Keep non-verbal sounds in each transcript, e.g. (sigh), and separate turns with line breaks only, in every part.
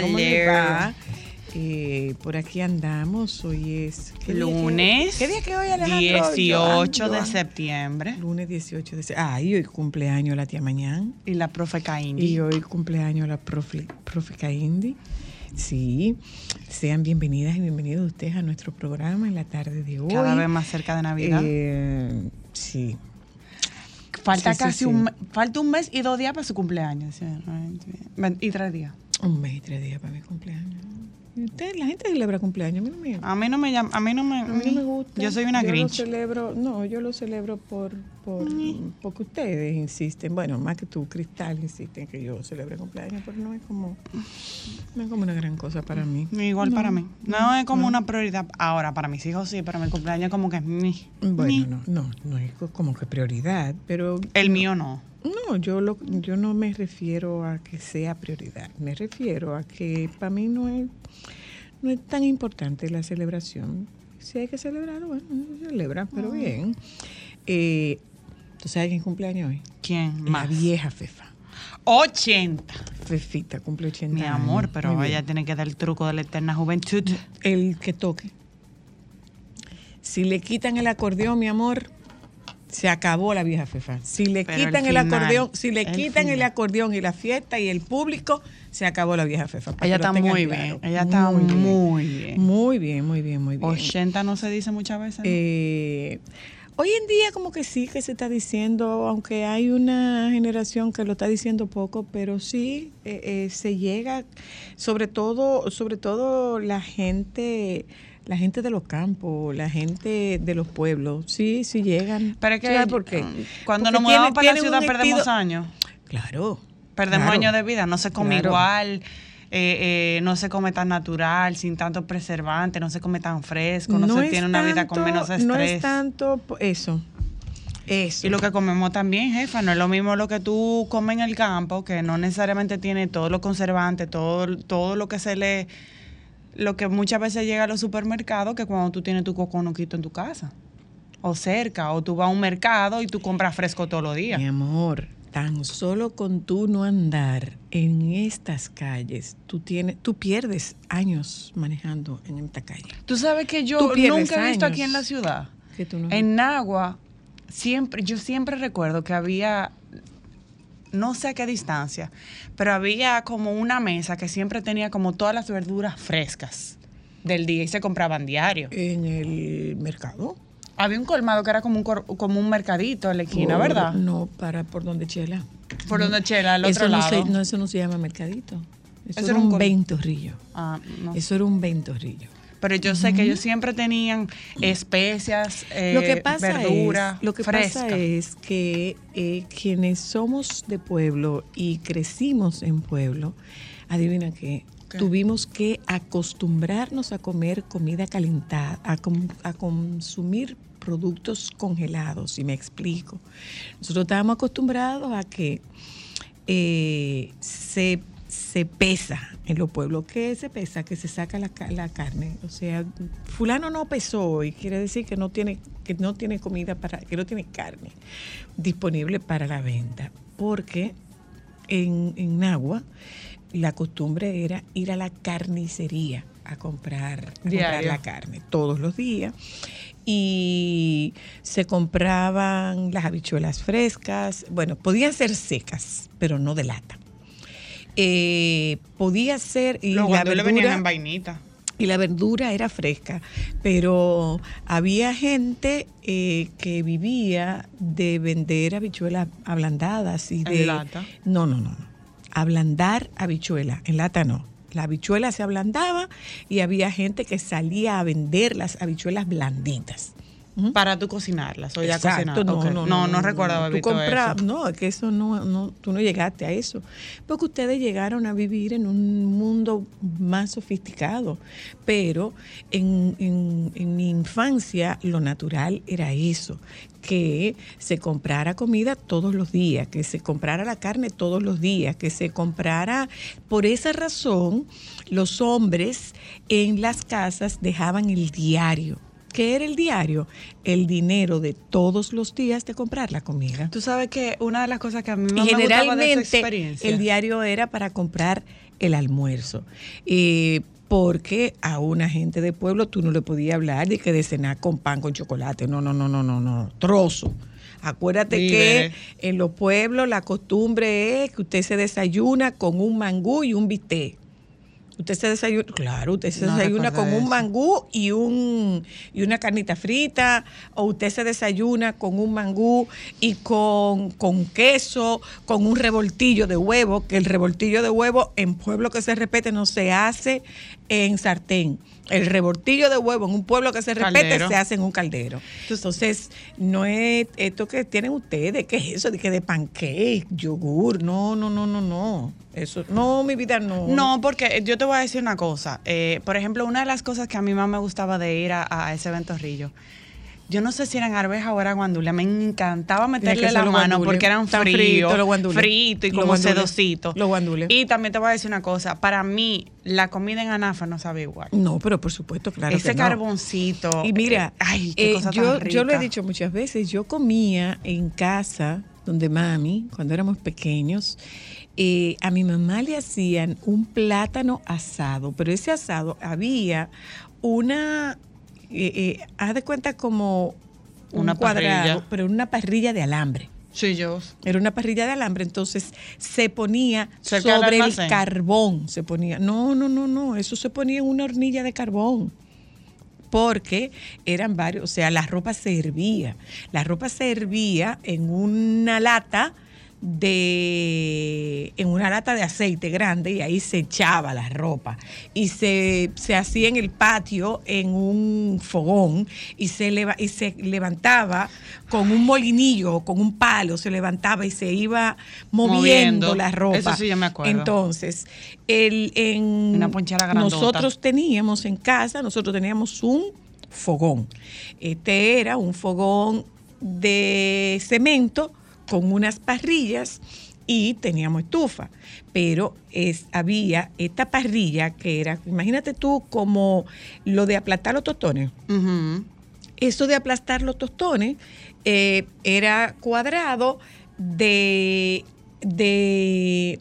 ¿Cómo
Hello.
les va? Eh, por aquí andamos. Hoy es. ¿qué día que-
Lunes
¿Qué día que hoy, Alejandro?
18 de
Joan-
septiembre.
Lunes 18 de septiembre. Ay, hoy cumpleaños la tía Mañán.
Y la profe Caindi.
Y hoy cumpleaños la profe, profe Caindi. Sí, sean bienvenidas y bienvenidos ustedes a nuestro programa en la tarde de hoy.
Cada vez más cerca de Navidad.
Eh, sí.
falta
sí, sí,
casi
sí.
un me- falta un mes y dos días para su cumpleaños. sí, Y tres días.
Un mes y tres días para mi cumpleaños. ¿Y usted, la gente celebra cumpleaños, a mí no me,
A mí no me llama, a mí no me,
a mí no me gusta.
Yo soy una
Yo lo celebro, no, yo lo celebro por, por porque ustedes insisten, bueno, más que tú, Cristal, insisten que yo celebre cumpleaños, pero no es como, no es como una gran cosa para mí.
Igual
No,
para mí. No es como una prioridad. Ahora, para mis hijos sí, pero mi cumpleaños como que es mi. mi.
Bueno, no, no, no es co- como que prioridad, pero
El mío no.
no, yo lo, yo no me refiero a que sea prioridad, me refiero a que para mí no es, no es tan importante la celebración. Si hay que celebrar, bueno, se celebra, pero bien. Eh, ¿Tú sabes quién cumpleaños hoy?
¿Quién
La
más?
vieja Fefa.
80.
Fefita cumple 80
Mi
años.
amor, pero ella tiene que dar el truco de la eterna juventud.
El que toque. Si le quitan el acordeón, mi amor, se acabó la vieja Fefa. Si le
Pero
quitan el,
final,
acordeón, si le
el
quitan el acordeón y la fiesta y el público, se acabó la vieja Fefa. para
Ella está muy
claro.
bien. Ella está muy bien.
Muy bien, muy bien, muy bien.
80 no se dice muchas veces. ¿no?
Eh, hoy en día como que sí que se está diciendo, aunque hay una generación que lo está diciendo poco, pero sí eh, eh, se llega, sobre todo, sobre todo la gente, la gente de los campos, la gente de los pueblos, sí, sí llegan.
Que
¿Sabes por qué?
cuando
Porque
nos mudamos para la ciudad perdemos años.
Claro.
Perdemos
claro.
años de vida. No se come
Claro.
igual, eh, eh, no se come tan natural, sin tanto preservante, no se come tan fresco, no, se tiene una vida con menos estrés.
No es tanto eso. Eso.
Y lo que comemos también, jefa, no es lo mismo lo que tú comes en el campo, que no necesariamente tiene todos los conservantes, todo, todo lo que se le... Lo que muchas veces llega a los supermercados, que cuando tú tienes tu coconuquito en tu casa, o cerca, o tú vas a un mercado y tú compras fresco todos los días.
Mi amor, tan solo con tú no andar en estas calles, tú tienes, tú pierdes años manejando en esta calle.
Tú sabes que yo nunca he visto aquí en la ciudad.
Que tú no-
En Nagua, siempre, yo siempre recuerdo que había, no sé a qué distancia, pero había como una mesa que siempre tenía como todas las verduras frescas del día y se compraban diario.
en el mercado.
Había un colmado que era como un, cor- como un mercadito en la esquina,
Por-
¿verdad?
No, para por donde Chela.
Por donde Chela, al
eso
otro
no
lado.
Se, no, eso no se llama mercadito. Eso,
Eso
era
un
ventorrillo.
Ah, no.
Eso era un ventorrillo.
Pero yo sé que ellos siempre tenían especias, eh,
lo que pasa
verdura
es, lo que
fresca.
pasa es que eh, quienes somos de pueblo y crecimos en pueblo, adivina qué, Tuvimos que acostumbrarnos a comer comida calentada, a, consumir productos congelados, y me explico. Nosotros estábamos acostumbrados a que eh, se, pesa en los pueblos. ¿Qué se pesa? Que se saca la, ca- la carne. O sea, fulano no pesó y quiere decir que no tiene, que no tiene comida para, que no tiene carne disponible para la venta. Porque en, en la costumbre era ir a la carnicería a comprar, a comprar la carne todos los días. Y se compraban las habichuelas frescas, bueno, podían ser secas, pero no de lata. Eh, podía ser y
Los
la
guandules venían
verdura,
en vainita.
y la verdura era fresca, pero había gente eh, que vivía de vender habichuelas ablandadas y
¿En
de
lata?
no, no, no, no. Ablandar habichuela, en lata no. La habichuela se ablandaba y había gente que salía a vender las habichuelas blanditas. ¿Mm?
Para tú cocinarlas o ya cocinadas.
no, no,
no, no recuerdo haber
Tú
visto
compras-
eso.
No, es que eso no, no, tú no llegaste a eso. Porque ustedes llegaron a vivir en un mundo más sofisticado. Pero en, en- en mi infancia lo natural era eso, que se comprara comida todos los días, que se comprara la carne todos los días, que se comprara... Por esa razón, los hombres en las casas dejaban el diario. ¿Qué era el diario? El dinero de todos los días de comprar la comida.
Tú sabes que una de las cosas que a mí más me gustaba de esa
generalmente
experiencia.
el diario era para comprar el almuerzo. Eh, porque a una gente de pueblo tú no le podías hablar de que de cenar con pan con chocolate. No, no, no, no, no, no. Trozo. Acuérdate que en los pueblos la costumbre es que usted se desayuna con un mangú y un bistec. Usted se desayuna, claro, usted se
No
desayuna con un mangú y un y una carnita frita, o usted se desayuna con un mangú y con, con queso, con un revoltillo de huevo, que el revoltillo de huevo en pueblo que se repete no se hace en sartén. El revoltillo de huevo en un pueblo que se
Caldero.
se hace en un caldero. Entonces, no es esto que tienen ustedes, ¿qué es eso? De que de pancake, yogur, no, no, no, no, no. Eso, no, mi vida no.
No, porque yo te voy a decir una cosa. Eh, por ejemplo, una de las cosas que a mí más me gustaba de ir a, a ese ventorrillo, yo no sé si eran arvejas o era guandule, me encantaba meterle la mano
guandules.
porque eran fríos,
fritos los guandules.
fritos y como
guandules.
sedositos.
Los guandules.
Y también te voy a decir una cosa, para mí la comida en Anafa no sabe igual.
No, pero por supuesto, claro.
Ese
que no.
carboncito.
Y mira,
eh, ay, qué
eh,
cosa
yo,
tan
yo lo he dicho muchas veces, yo comía en casa donde mami, cuando éramos pequeños, eh, a mi mamá le hacían un plátano asado, pero ese asado había una, eh, eh, haz de cuenta como un
Una
cuadrado,
parrilla.
pero una parrilla de alambre.
Sí, yo.
Era una parrilla de alambre, entonces se ponía
Cerca
sobre el carbón. Se ponía. No, no, no, no. Eso se ponía en una hornilla de carbón. Porque eran varios, o sea, la ropa se hervía. La ropa se hervía en una lata de en una lata de aceite grande y ahí se echaba la ropa y se, se hacía en el patio en un fogón y se, leva- y se levantaba con un molinillo o con un palo, se levantaba y se iba moviendo,
Moviendo.
la ropa.
Eso sí yo me acuerdo.
Entonces, el, en,
Una ponchera
nosotros teníamos en casa, nosotros teníamos un fogón. Este era un fogón de cemento con unas parrillas y teníamos estufa. Pero es, había esta parrilla que era, imagínate tú como lo de aplastar los tostones. Eso de aplastar los tostones eh, era cuadrado de, de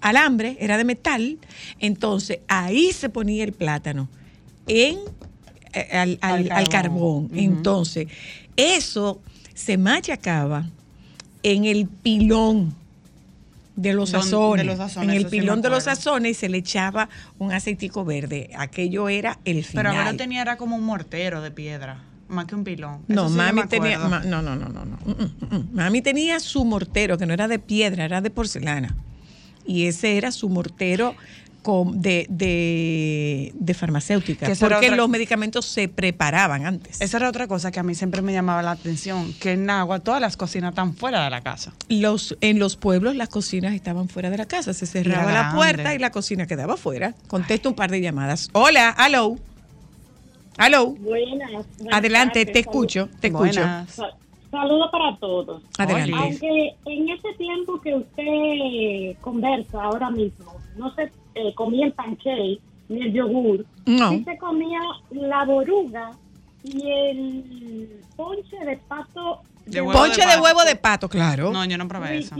alambre, era de metal. Entonces ahí se ponía el plátano en, eh, al, al-
Al
al
carbón.
Entonces eso se machacaba en el pilón de los sazones. en el
sí
pilón de los sazones se le echaba un aceitico verde. Aquello era el final.
Pero ahora tenía era como un mortero de piedra, más que un pilón.
No,
sí
mami tenía, ma- no, no, no, no, no. Mm, mm, mm. Mami tenía su mortero, que no era de piedra, era de porcelana. Y ese era su mortero de, de, de farmacéutica, porque
otra-
los medicamentos se preparaban antes.
Esa era otra cosa que a mí siempre me llamaba la atención, que en Agua todas las cocinas están fuera de la casa.
Los, en los pueblos las cocinas estaban fuera de la casa, se cerraba la puerta y la cocina quedaba fuera. Contesto un par de llamadas. Hola, hello. Hello.
Buenas. buenas
Adelante,
tardes,
te escucho, te escucho.
Buenas.
Sa- Saludos para todos.
Adelante.
Aunque en ese tiempo que usted conversa ahora mismo, no se eh, comía el pancake ni el yogur,
No.
sí se comía la boruga y el ponche de pato
De huevo
Ponche de
pato.
huevo de pato, claro.
No, yo no probé eso.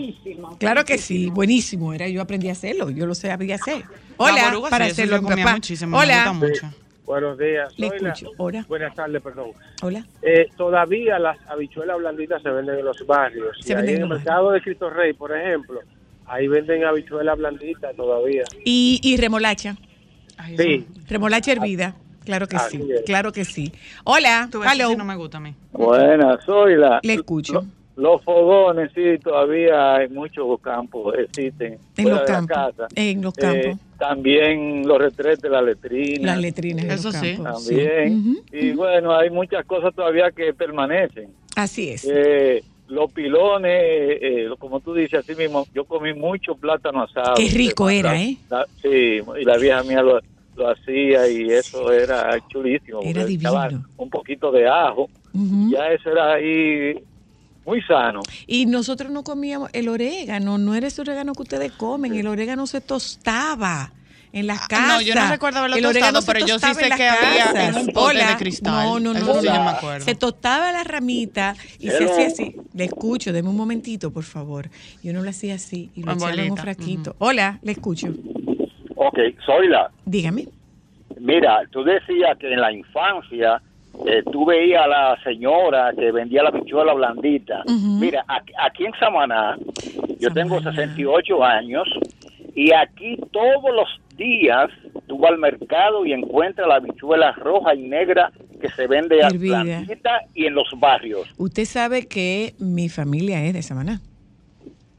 Claro que sí, buenísimo era. Yo aprendí a hacerlo, yo lo sabía hacer.
La
Hola,
boruga,
para
sí,
hacerlo
yo comía
papá.
muchísimo, me
Hola,
gusta mucho.
Buenos días.
le
la-
escucho. Hola,
Buenas tardes, perdón.
hola.
Eh, todavía las habichuelas blanditas se venden en los barrios.
Se
y
venden
ahí en el mercado de Cristo Rey, por ejemplo, ahí venden habichuelas blanditas todavía.
Y, y remolacha.
Ay,
Sí.
Remolacha hervida. Claro que
Así
sí,
es.
claro que sí. Hola,
Tú ves, eso
hello.
sí no me gusta a mí.
Buenas, soy la.
Le escucho.
Los fogones, sí, todavía en muchos campos existen.
En los campos,
casa.
en los
Eh,
campos.
también los retretes, la letrina.
Las letrinas
Eso sí.
También. Y bueno, hay muchas cosas todavía que permanecen.
Así es.
Eh, los pilones, eh, como tú dices, así mismo, yo comí mucho plátano asado.
Qué rico era, ¿eh?
la- sí, y la vieja mía lo, lo hacía y eso era chulísimo.
Era divino.
Un poquito de ajo, ya eso era ahí muy sano.
Y nosotros no comíamos el orégano, no era ese orégano que ustedes comen, el orégano se tostaba en las casas.
Ah, no, yo no recuerdo haberlo
El
tostado,
orégano se
pero yo sí
tostaba
sé
en las
que había
casas.
en un pote de cristal.
No, no, no,
sí
no.
yo me acuerdo.
Se tostaba la ramita y se
Hello.
hacía así. Le escucho, deme un momentito, por favor. Y uno lo hacía así y lo echaba en un
bolita,
fraquito. Hola, le escucho.
Ok, soy la.
Dígame.
Mira, tú decías que en la infancia eh, tú veías a la señora que vendía la bichuela blandita. Mira, aquí, aquí en Samaná, yo tengo
Samaná.
68 años y aquí todos los días tú vas al mercado y encuentras la bichuela roja y negra que se vende a blandita y en los barrios.
Usted sabe que mi familia es de Samaná.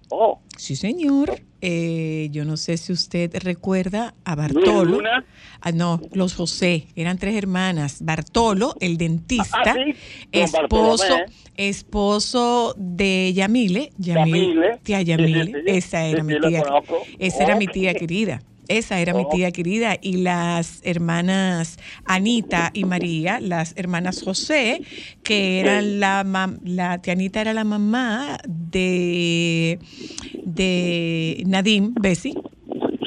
Oh,
Sí, señor. Eh, yo no sé si usted recuerda a Bartolo.
Luna.
Ah, no, los José, eran tres hermanas. Bartolo, el dentista,
Ah, sí, don
esposo,
Bartolomé.
esposo de Yamile, Yamile,
Yamile.
tía Yamile,
sí, sí.
esa era mi tía, esa era mi tía querida. Esa era mi
Oh.
tía querida y las hermanas Anita y María, las hermanas José, que eran la la tía Anita era la mamá de de Nadim Bessi,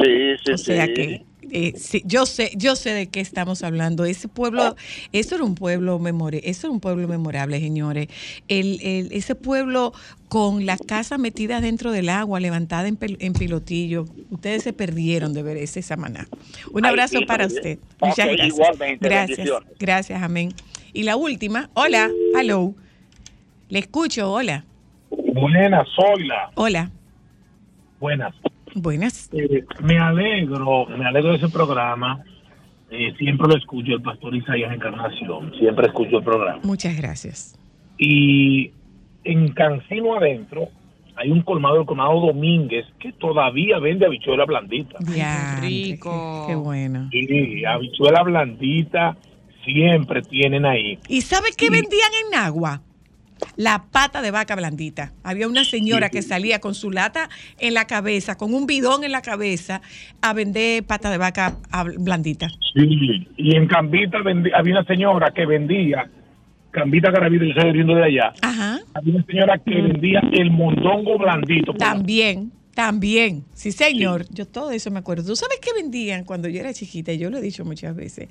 sí, sí,
o sea
sí.
que eh, sí, yo sé, yo sé de qué estamos hablando. Ese pueblo, eso era un pueblo memore, eso era un pueblo memorable, señores. El, el- ese pueblo con la casa metida dentro del agua, levantada en, pel- en pilotillo. Ustedes se perdieron de ver ese samaná. Un
Ay,
abrazo
sí,
para usted. Muchas gracias.
igualmente,
Gracias, gracias, amén. Y la última, hola, hello. Le escucho, hola,
Buenas, Zoila.
hola,
Buenas.
Buenas.
Eh, me alegro, me alegro de ese programa. Eh, siempre lo escucho, el pastor Isaías Encarnación. Siempre escucho el programa.
Muchas gracias.
Y en Cancino adentro hay un colmado, el colmado Domínguez, que todavía vende habichuela blandita.
Ya,
rico.
Qué, qué bueno.
Y habichuela blandita siempre tienen ahí.
¿Y sabe qué vendían en Nagua? La pata de vaca blandita. Había una señora que salía con su lata en la cabeza, con un bidón en la cabeza, a vender pata de vaca ah, blandita.
Sí. Y en Cambita había una señora que vendía, Cambita Garavito, yo soy de allá,
Ajá.
había una señora que vendía el mondongo blandito. la-
También, también. Sí, señor. Yo todo eso me acuerdo. ¿Tú sabes qué vendían cuando yo era chiquita? Yo lo he dicho muchas veces.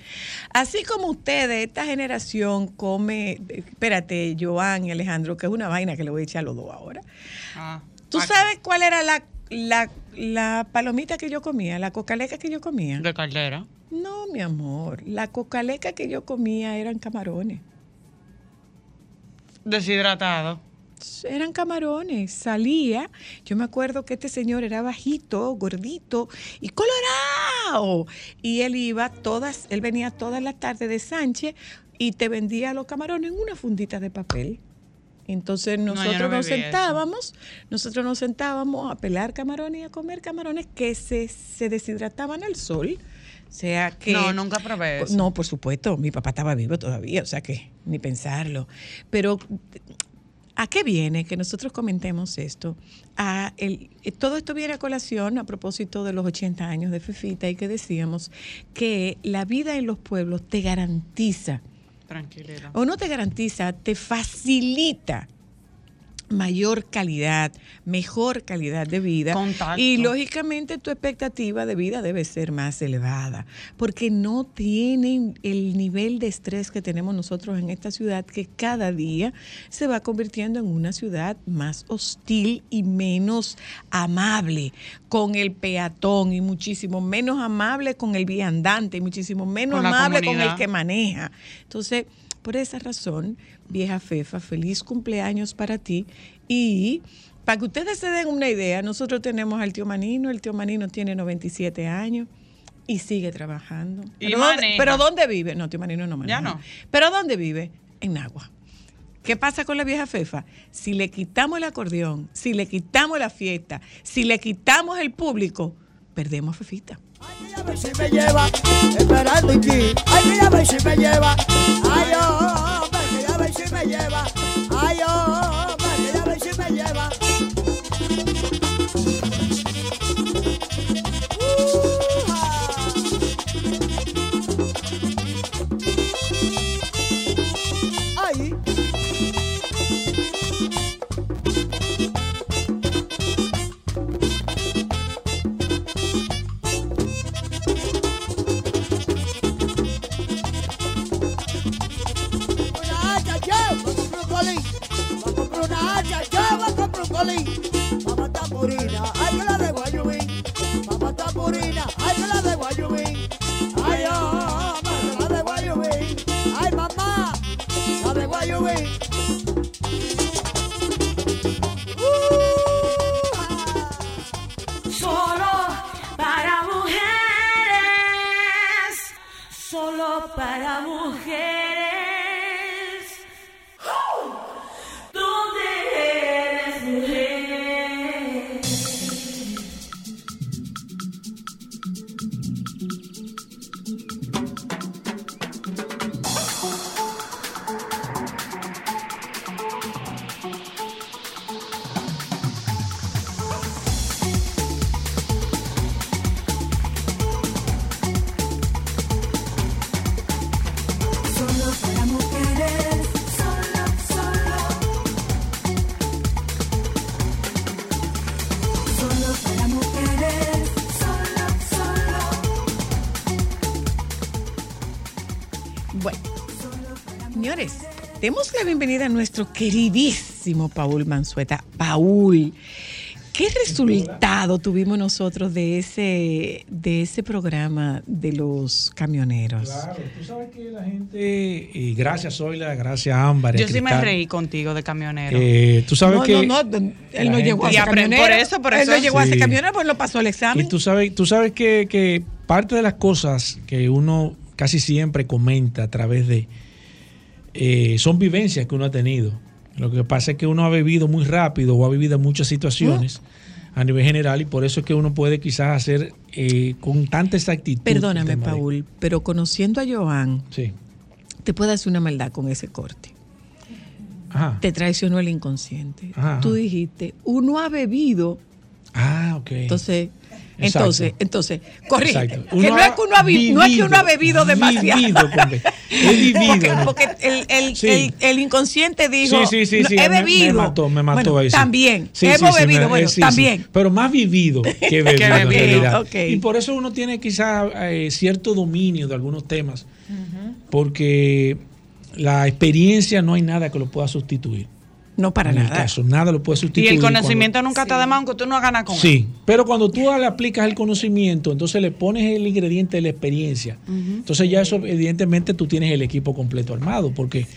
Así como ustedes, esta generación come, espérate, Joan y Alejandro, que es una vaina que le voy a echar a los dos ahora.
Ah.
¿Tú sabes cuál era la, la, la palomita que yo comía, la cocaleca que yo comía?
De caldera.
No, mi amor, la cocaleca que yo comía eran camarones.
Deshidratado.
Eran camarones, salía. Yo me acuerdo que este señor era bajito, gordito y colorado. Y él iba todas, él venía todas las tardes de Sánchez y te vendía los camarones en una fundita de papel. Entonces nosotros
no
nos
eso.
sentábamos, nosotros nos sentábamos a pelar camarones y a comer camarones que se, se deshidrataban al sol. O sea que.
No, nunca probé eso.
No, por supuesto, mi papá estaba vivo todavía, o sea que ni pensarlo. Pero ¿a qué viene que nosotros comentemos esto? A el, eh, todo esto viene a colación a propósito de los 80 años de Fefita y que decíamos que la vida en los pueblos te garantiza,
Tranquilidad.
o no te garantiza, te facilita mayor calidad, mejor calidad de vida.
Contacto.
Y lógicamente tu expectativa de vida debe ser más elevada, porque no tienen el nivel de estrés que tenemos nosotros en esta ciudad, que cada día se va convirtiendo en una ciudad más hostil y menos amable con el peatón y muchísimo menos amable con el viandante y muchísimo menos
Con
amable con el que maneja. Entonces, por esa razón, vieja Fefa, feliz cumpleaños para ti y para que ustedes se den una idea, nosotros tenemos al tío Manino, el tío Manino tiene 97 años, y sigue trabajando.
Y
¿Pero, dónde, pero ¿dónde vive? No, tío Marino no maneja.
Ya no.
¿Pero dónde vive? En Agua. ¿Qué pasa con la vieja Fefa? Si le quitamos el acordeón, si le quitamos la fiesta, si le quitamos el público, perdemos a Fefita.
a ver si me lleva, esperando aquí. Ay, mira a ver si me lleva. Ay, oh, hombre, mira ver si me lleva. Ay, oh,
demos la bienvenida a nuestro queridísimo Paul Mansueta. Paul, ¿qué resultado tuvimos nosotros de ese, de ese programa de los camioneros?
Claro, tú sabes que la gente, y gracias Zoila, gracias Ámbar.
Yo sí me reí contigo de camionero.
eh, tú sabes
no,
que.
no, no, él no llegó a ser
Y
camionero.
por eso, por
Él
eso.
no llegó a ser camionero, pues lo pasó al
Y
examen.
tú sabes, tú sabes que, que parte de las cosas que uno casi siempre comenta a través de. Eh, son vivencias que uno ha tenido. Lo que pasa es que uno ha vivido muy rápido o ha vivido muchas situaciones a nivel general y por eso es que uno puede quizás hacer eh, con tanta exactitud.
Perdóname,
de-
Paul, pero conociendo a Joan,
Sí.
te puede hacer una maldad con ese corte.
Ajá.
Te traicionó el inconsciente.
Ajá.
Tú dijiste, uno ha bebido,
Ah, ok.
entonces,
Exacto.
entonces, entonces, corrige. Que no es que uno ha, vi- no es que uno ha bebido demasiado.
Vivido. (laughs) He.
Porque,
¿no?
porque el, el-
Sí.
el- el inconsciente dijo,
Sí, sí, sí,
"No,
sí.
he bebido.
Me, mató, me mató
Bueno,
ahí. sí.
También, hemos bebido, bueno, también.
Pero más vivido (laughs) que bebido.
Que
en
bebido,
realidad.
ok.
Y por eso uno tiene quizás eh, cierto dominio de algunos temas. Porque la experiencia no hay nada que lo pueda sustituir.
No para
en el
nada.
caso, nada lo puede
Y
sustituir.
el
cuando-
conocimiento nunca está de más, aunque tú no ganas con él.
Sí, pero cuando tú le aplicas el conocimiento, entonces le pones el ingrediente de la experiencia. Entonces ya eso, evidentemente, tú tienes el equipo completo armado, porque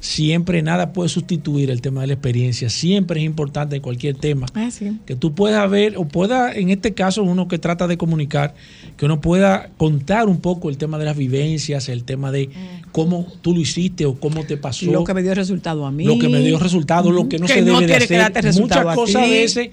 siempre nada puede sustituir el tema de la experiencia. Siempre es importante en cualquier tema
Ah, sí.
que tú puedas ver, o pueda, en este caso, uno que trata de comunicar, que uno pueda contar un poco el tema de las vivencias, el tema de cómo tú lo hiciste o cómo te pasó
Lo que me dio resultado a mí.
lo que me dio resultado, lo que no
Que
se
no
debe de hacer. Muchas cosas a veces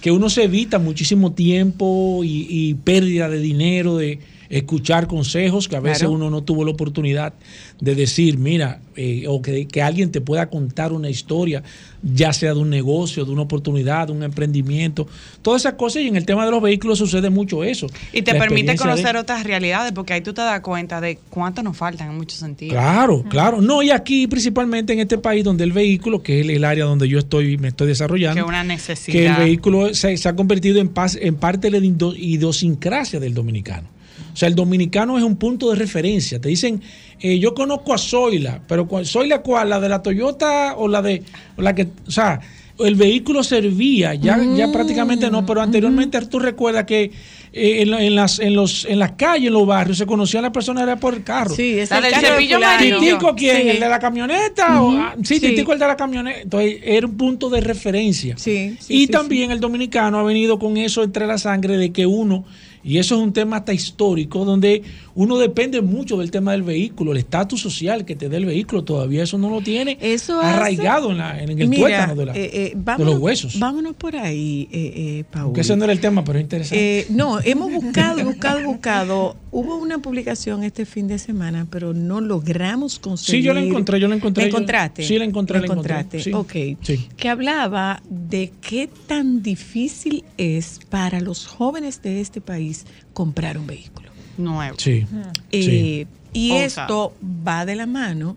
que uno se evita muchísimo tiempo y, y pérdida de dinero, de escuchar consejos que a veces
Claro.
uno no tuvo la oportunidad de decir, mira, eh, o que, que alguien te pueda contar una historia, ya sea de un negocio, de una oportunidad, de un emprendimiento, todas esas cosas. Y en el tema de los vehículos sucede mucho eso.
Y te
La
permite
de-
conocer otras realidades, porque ahí tú te das cuenta de cuánto nos faltan en muchos sentidos.
Claro, claro. No, y aquí principalmente en este país donde el vehículo, que es el área donde yo estoy, me estoy desarrollando,
Que es una necesidad.
que el vehículo se, se ha convertido en, parte de la idiosincrasia del dominicano. O sea, el dominicano es un punto de referencia. Te dicen, eh, yo conozco a Zoila, pero ¿cuál- ¿Zoila cuál? ¿La de la Toyota o la de o la que, o sea, el vehículo servía, ya, ya prácticamente no, pero anteriormente tú recuerdas que eh, en, la- en las, en, los, en las calles, en los barrios, se conocían las personas era por el carro.
Sí, es el de
cepillo.
¿Titico quién?
Sí.
¿El de la camioneta? o- ah, sí,
Sí.
Titico el de la camioneta. Entonces era un punto de referencia.
Sí, sí,
y
sí,
también el dominicano ha venido con eso entre la sangre de que uno Y eso es un tema hasta histórico donde uno depende mucho del tema del vehículo, el estatus social que te dé el vehículo, todavía eso no lo tiene
Eso hace-
arraigado en, la- en el
Mira,
tuétano de, la-
eh, eh,
de
vámonos,
los huesos.
Vámonos por ahí, eh, eh, Paul.
Que ese no era el tema, pero es interesante.
No, (laughs) hemos buscado, buscado, buscado. Hubo una publicación este fin de semana, pero no logramos conseguir.
Sí, yo la encontré, yo la encontré.
¿La
yo-
encontraste?
Sí, la encontré,
¿La
la encontré.
encontraste?
Sí.
Ok.
Sí.
Que hablaba de qué tan difícil es para los jóvenes de este país comprar un vehículo.
Nuevo.
Sí.
Eh, Y esto va de la mano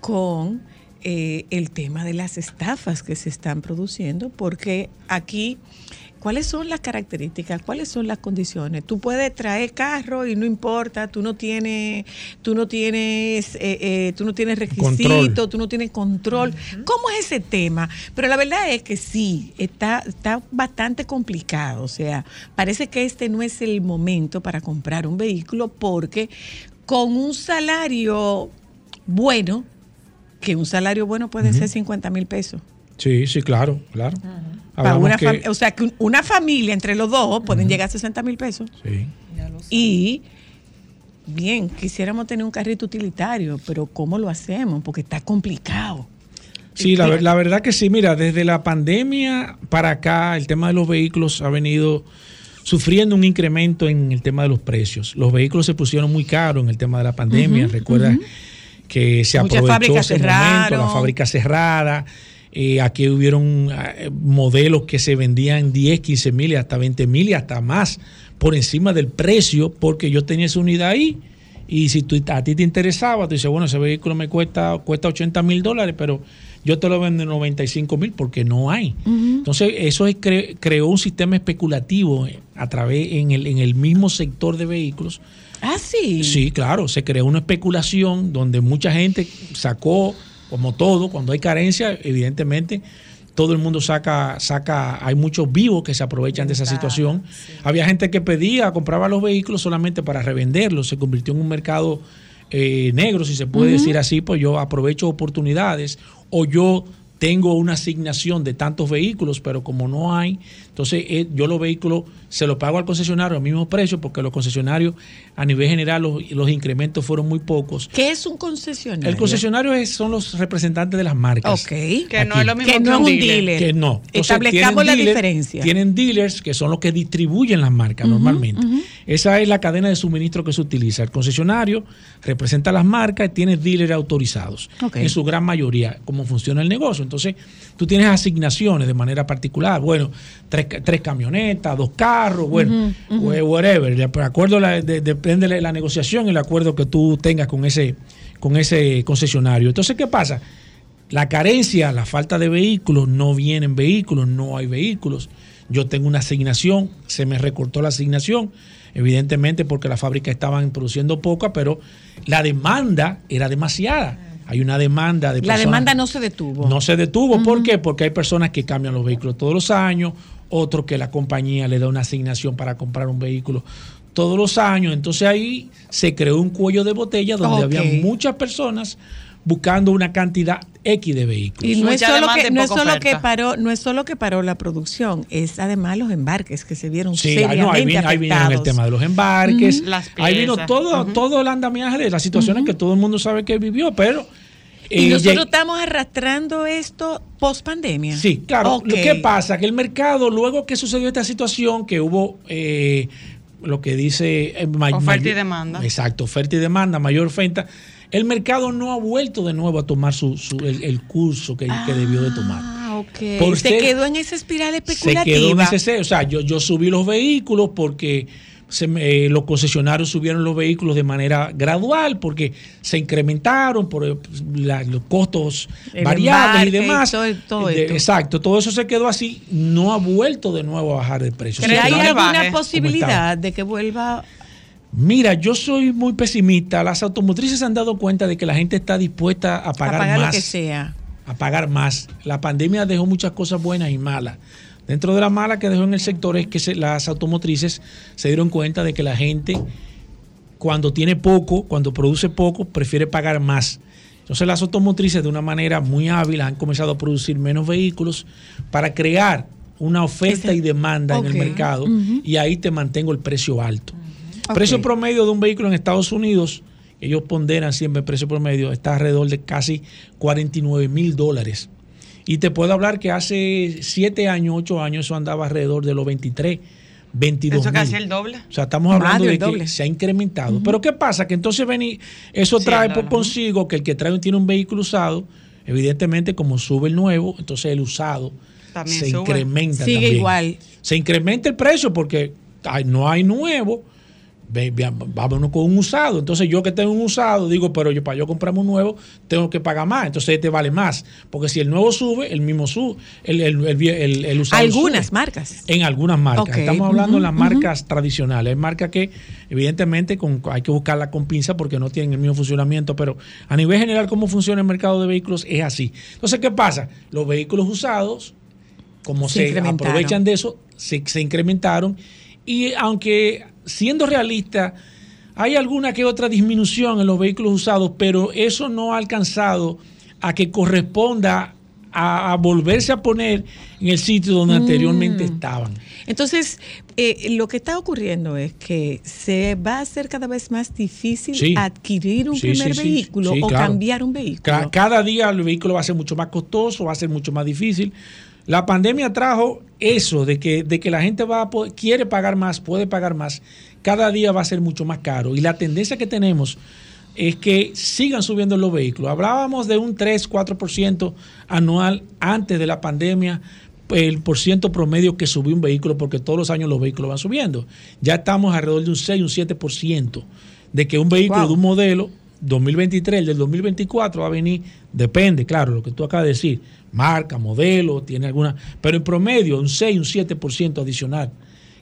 con eh, el tema de las estafas que se están produciendo, porque aquí, ¿cuáles son las características? ¿Cuáles son las condiciones? Tú puedes traer carro y no importa, tú no tienes, tú no tienes, eh, eh, tú no tienes requisitos,
Control.
tú no tienes control. ¿Cómo es ese tema? Pero la verdad es que sí, está, está bastante complicado. O sea, parece que este no es el momento para comprar un vehículo porque con un salario bueno, que un salario bueno puede ser 50 mil pesos.
Sí, sí, claro, claro.
Para una
que-
o sea, que un- una familia entre los dos pueden llegar a 60 mil pesos.
sí.
Y bien, quisiéramos tener un carrito utilitario, pero ¿cómo lo hacemos? Porque está complicado.
Sí, la, ver- la verdad que sí. Mira, desde la pandemia para acá, el tema de los vehículos ha venido sufriendo un incremento en el tema de los precios. Los vehículos se pusieron muy caros en el tema de la pandemia.
Ujú,
Recuerda que se
Muchas
aprovechó
fábricas
ese momento,
cerraron.
la fábrica cerrada. Eh, aquí hubieron eh, modelos que se vendían 10, 15 mil y hasta 20 mil y hasta más por encima del precio porque yo tenía esa unidad ahí y si tú, a ti te interesaba, tú dices, bueno, ese vehículo me cuesta, cuesta 80 mil dólares, pero yo te lo vendo en 95 mil porque no hay. Entonces, eso es cre- creó un sistema especulativo eh, a través en el, en el mismo sector de vehículos.
Ah, sí.
Sí, claro, se creó una especulación donde mucha gente sacó, como todo, cuando hay carencia, evidentemente todo el mundo saca, saca, hay muchos vivos que se aprovechan de esa situación. Había gente que pedía, compraba los vehículos solamente para revenderlos, se convirtió en un mercado eh, negro, si se puede decir así, pues yo aprovecho oportunidades o yo tengo una asignación de tantos vehículos, pero como no hay, entonces eh, yo los vehículos se los pago al concesionario al mismo precio, porque los concesionarios a nivel general los, los incrementos fueron muy pocos.
¿Qué es un concesionario?
El concesionario es- son los representantes de las marcas.
Ok.
Que no es lo mismo
Que
que,
no
un
es un
dealer.
dealer.
Que no. Entonces,
Establezcamos la
dealer-
diferencia.
Tienen dealers que son los que distribuyen las marcas normalmente. Esa es la cadena de suministro que se utiliza. El concesionario representa las marcas y tiene dealers autorizados.
Ok.
En su gran mayoría, cómo funciona el negocio. Entonces, tú tienes asignaciones de manera particular. Bueno, tres, tres camionetas, dos carros, bueno, whatever. De acuerdo, a la- de- depende de la negociación y el acuerdo que tú tengas con ese, con ese concesionario. Entonces, ¿qué pasa? La carencia, la falta de vehículos, no vienen vehículos, no hay vehículos. Yo tengo una asignación, se me recortó la asignación, evidentemente porque las fábricas estaban produciendo poca, pero la demanda era demasiada. Hay una demanda de
La
personas-
demanda no se detuvo.
no se detuvo. ¿Por qué? Porque hay personas que cambian los vehículos todos los años, otros que la compañía le da una asignación para comprar un vehículo. Todos los años. Entonces ahí se creó un cuello de botella donde había muchas personas buscando una cantidad X de vehículos.
Y no es, solo que, no es solo que paró, no es solo que paró la producción, es además los embarques que se vieron
Sí, ahí,
seriamente
no, ahí, vino, ahí vino el tema de los embarques.
Las
ahí vino todo, todo el andamiaje de las situaciones que todo el mundo sabe que vivió, pero...
Y
eh,
nosotros estamos arrastrando esto post pandemia.
Sí, claro.
Ok.
Lo que pasa que el mercado, luego que sucedió esta situación, que hubo eh, lo que dice... eh,
Oferta y demanda.
Exacto, oferta y demanda, mayor oferta. El mercado no ha vuelto de nuevo a tomar su, su- el, el curso que, que debió de tomar.
Ah, ok.
Por
se
ser-
quedó en esa espiral
Se
especulativa.
quedó en ese se- O sea, yo, yo subí los vehículos porque se eh, los concesionarios subieron los vehículos de manera gradual porque se incrementaron por eh, la- los costos
El
variables y demás.
todo- todo
De-
esto.
exacto, todo eso se quedó así. No ha vuelto de nuevo a bajar el precio.
¿Y
¿Crees
Se
hay alguna posibilidad de que vuelva?
Mira, yo soy muy pesimista. Las automotrices se han dado cuenta de que la gente está dispuesta a
A
pagar,
pagar
más
lo que sea.
a pagar más. La pandemia dejó muchas cosas buenas y malas. Dentro de la mala que dejó en el sector es que se- las automotrices se dieron cuenta de que la gente cuando tiene poco, cuando produce poco, prefiere pagar más. Entonces las automotrices de una manera muy hábil han comenzado a producir menos vehículos para crear una oferta y demanda en el mercado y ahí te mantengo el precio alto.
Ok.
Precio promedio de un vehículo en Estados Unidos, ellos ponderan siempre el precio promedio, está alrededor de casi 49 mil dólares. Y te puedo hablar que hace 7 años, 8 años, eso andaba alrededor de los 23, 22
Eso
mil.
casi el doble.
O sea, estamos hablando
del
de que
doble.
se ha incrementado. Pero ¿qué pasa? Que entonces ven y eso
Sí,
trae por consigo que el que trae tiene un vehículo usado, evidentemente como sube el nuevo, entonces el usado
También
se
sube.
incrementa
Sigue
también.
igual.
Se incrementa el precio porque no hay nuevo. Ve- ve- Vámonos con un usado. Entonces yo que tengo un usado, digo, pero yo para yo comprarme un nuevo, tengo que pagar más. Entonces este vale más. Porque si el nuevo sube, el mismo sube. El, el, el, el- usado
Algunas
sube.
marcas.
En algunas marcas. Estamos hablando de las marcas tradicionales. Hay marcas que, evidentemente, con, hay que buscarla con pinza porque no tienen el mismo funcionamiento. Pero a nivel general, cómo funciona el mercado de vehículos es así. Entonces, ¿qué pasa? Los vehículos usados, como
Se
aprovechan de eso, se, se incrementaron. Y aunque siendo realista, hay alguna que otra disminución en los vehículos usados, pero eso no ha alcanzado a que corresponda a, a volverse a poner en el sitio donde
Mm.
anteriormente estaban.
Entonces, eh, lo que está ocurriendo es que se va a hacer cada vez más difícil
Sí.
adquirir un
Sí,
primer
sí,
vehículo o
claro.
cambiar un vehículo.
Ca- Cada día el vehículo va a ser mucho más costoso, va a ser mucho más difícil. La pandemia trajo eso de que, de que la gente va a quiere pagar más, puede pagar más. Cada día va a ser mucho más caro. Y la tendencia que tenemos es que sigan subiendo los vehículos. Hablábamos de un 3-4% anual antes de la pandemia, el por ciento promedio que subió un vehículo, porque todos los años los vehículos van subiendo. Ya estamos alrededor de un 6, un 7% de que un vehículo
Wow.
de un modelo 2023, el del 2024 va a venir, depende, claro, lo que tú acabas de decir, marca, modelo, tiene alguna, pero en promedio un 6, un 7% adicional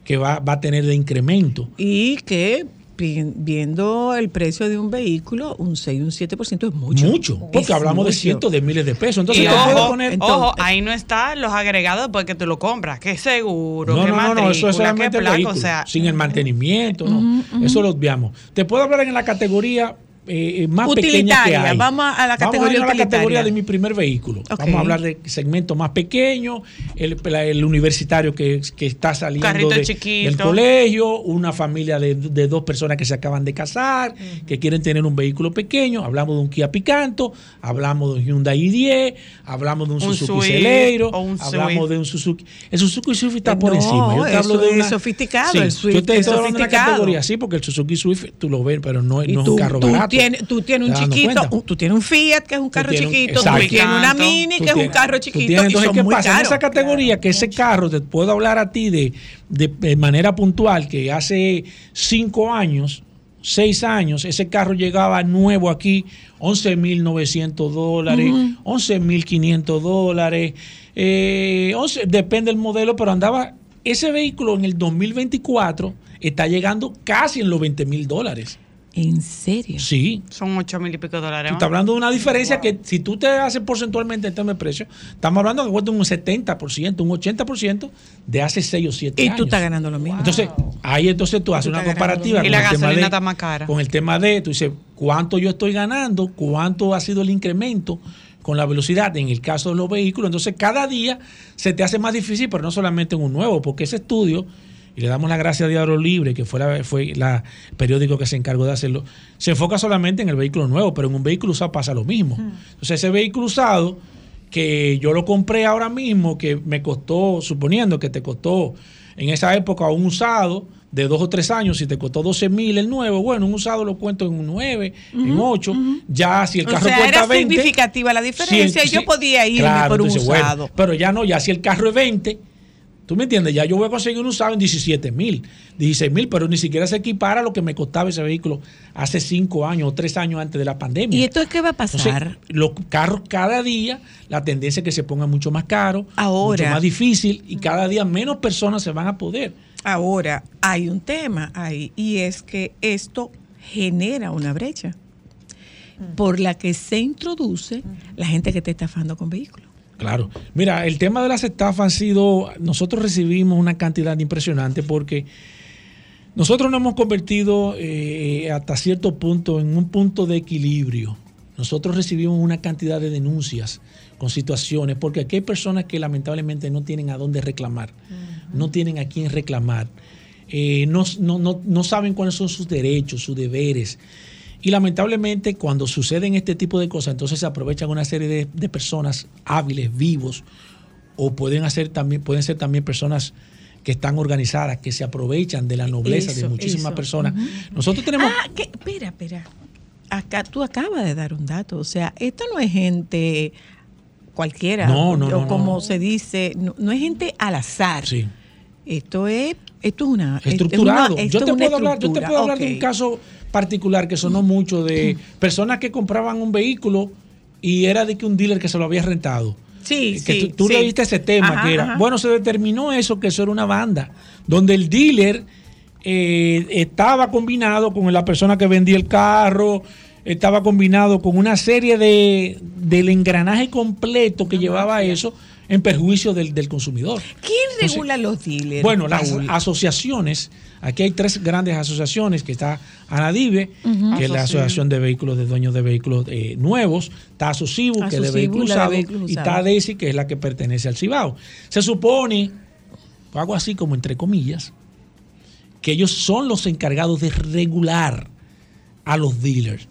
que va, va a tener de incremento.
Y que vi- viendo el precio de un vehículo, un 6 y un 7% es mucho.
Mucho, porque
Es
hablamos de cientos de miles de pesos. Entonces,
y ojo,
poner.
ojo, ahí no están los agregados después que tú lo compras. Que seguro,
No,
que
no, no, no, eso
matrícula,
es
que
solamente el vehículo,
o sea,
sin el mantenimiento, no. Eso lo obviamos. Te puedo hablar en la categoría eh, más pequeña que
Utilitaria,
hay.
vamos a la
Vamos
categoría
irnos a la
utilitaria.
categoría de mi primer vehículo.
Ok.
Vamos a hablar de segmento más pequeño, el, la- el universitario que, que está saliendo de- del colegio, una familia de, de dos personas que se acaban de casar, que quieren tener un vehículo pequeño. Hablamos de un Kia Picanto, hablamos de un Hyundai i10, hablamos de un,
Un
Suzuki
Swift
Celeiro,
un
hablamos de un Suzuki. El Suzuki Swift está por encima. Yo te hablo de
es
una,
sofisticado,
Sí,
el Swift
yo te
es
estoy hablando de una categoría, sí, porque el Suzuki Swift tú lo ves, pero no, no es
tú,
un carro barato.
Tienes, tú tienes un
¿Te das dando
chiquito, un- tú tienes un Fiat que es un carro
tienes
chiquito,
exacto.
tú tienes una. Mini que es un carro chiquito
tienes-
y
entonces,
son
¿qué
muy
pasa? En esa categoría, que ese carro, te puedo hablar a ti de, de, de manera puntual, que hace cinco años, seis años, ese carro llegaba nuevo aquí, 11.900 dólares, 11.500 dólares, eh, 11 depende del modelo, pero andaba, ese vehículo en el 2024 está llegando casi en los 20 mil dólares.
¿En serio?
Sí,
son ocho mil y pico dólares.
Tú estás hablando de una diferencia que si tú te haces porcentualmente en términos de precio, estamos hablando que cuesta un 70%, un 80% de hace 6 o 7
Y
años.
tú estás ganando lo mismo.
Entonces, ahí entonces tú haces una comparativa
lo
Y
con
la
el tema
gasolina
de-
está más cara.
Con el tema de, tú dices, ¿cuánto yo estoy ganando? ¿Cuánto ha sido el incremento? con la velocidad en el caso de los vehículos, entonces cada día se te hace más difícil, pero no solamente en un nuevo, porque ese estudio, y le damos las gracias a Diario Libre, que fue, la- fue la, periódico que se encargó de hacerlo, se enfoca solamente en el vehículo nuevo, pero en un vehículo usado pasa lo mismo. Entonces ese vehículo usado, que yo lo compré ahora mismo, que me costó, suponiendo que te costó en esa época un usado de dos o tres años, si te costó 12 mil el nuevo, bueno, un usado lo cuento en un 9, en 8, ya si el
O
carro
sea,
cuesta
era
20.
significativa la diferencia y yo podía irme
Claro,
por un
entonces, bueno,
usado.
pero ya no, ya si el carro es 20, tú me entiendes, ya yo voy a conseguir un usado en 17 mil, 16 mil, pero ni siquiera se equipara a lo que me costaba ese vehículo hace 5 años o 3 años antes de la pandemia.
¿Y esto es qué va a
Entonces,
pasar?
los carros cada día, la tendencia es que se ponga mucho más caro,
Ahora.
mucho más difícil y cada día menos personas se van a poder.
Ahora, hay un tema ahí y es que esto genera una brecha por la que se introduce la gente que está estafando con vehículos.
Claro. Mira, el tema de las estafas han sido, nosotros recibimos una cantidad impresionante porque nosotros nos hemos convertido eh, hasta cierto punto en un punto de equilibrio. Nosotros recibimos una cantidad de denuncias con situaciones, porque aquí hay personas que lamentablemente no tienen a dónde reclamar, no tienen a quién reclamar, eh, no, no- no- no saben cuáles son sus derechos, sus deberes. Y lamentablemente cuando suceden este tipo de cosas, entonces se aprovechan una serie de, de personas hábiles, vivos, o pueden, hacer también, pueden ser también personas que están organizadas, que se aprovechan de la nobleza de muchísimas
eso.
personas. Nosotros tenemos...
Ah, que, espera, espera. Acá tú acabas de dar un dato. O sea, esto no es gente cualquiera.
No, no,
o
no,
como se dice, no, es gente al azar.
Sí.
Esto es, esto es una es
estructurado.
una-
yo, te
es una
puedo hablar, yo te puedo hablar de un caso particular que sonó mucho de (clears throat) personas que compraban un vehículo y era de que un dealer que se lo había rentado.
Sí,
que
sí,
tú, tú
sí.
leíste ese tema,
Ajá,
que era,
ajá.
bueno, se determinó eso, que eso era una banda, donde el dealer eh, estaba combinado con la persona que vendía el carro, estaba combinado con una serie de del engranaje completo que llevaba eso en perjuicio del, del consumidor.
¿Quién
Entonces,
regula los dealers?
bueno, las asociaciones, aquí hay tres grandes asociaciones, que está ANADIVE, que es la
Asociación.
De Vehículos de Dueños de Vehículos eh, Nuevos, está ASOCIBU, que es de vehículos usados, y está. DESI, que es la que pertenece al Cibao. Se supone, hago así como entre comillas, que ellos son los encargados de regular a los dealers,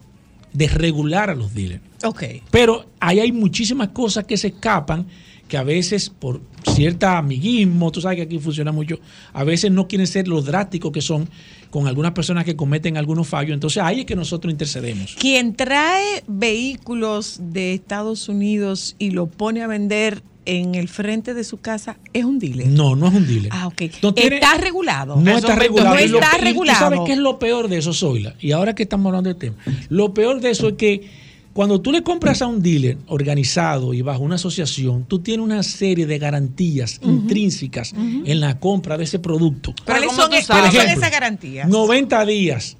de regular a los dealers.
Ok.
Pero ahí hay muchísimas cosas que se escapan que a veces por cierta amiguismo, tú sabes que aquí funciona mucho, a veces no quieren ser los drásticos que son con algunas personas que cometen algunos fallos. Entonces ahí es que nosotros intercedemos.
Quien trae vehículos de Estados Unidos y lo pone a vender en el frente de su casa es un dealer.
No, no es un dealer.
Ah, ok.
No tiene-
está regulado.
No está regulado.
No está regulado.
¿Sabes qué es lo peor de eso, Zoila? Y ahora que estamos hablando del tema, lo peor de eso es que cuando tú le compras a un dealer organizado y bajo una asociación, tú tienes una serie de garantías intrínsecas en la compra de ese producto.
¿Cuáles
¿cómo
son, esas garantías?
90 días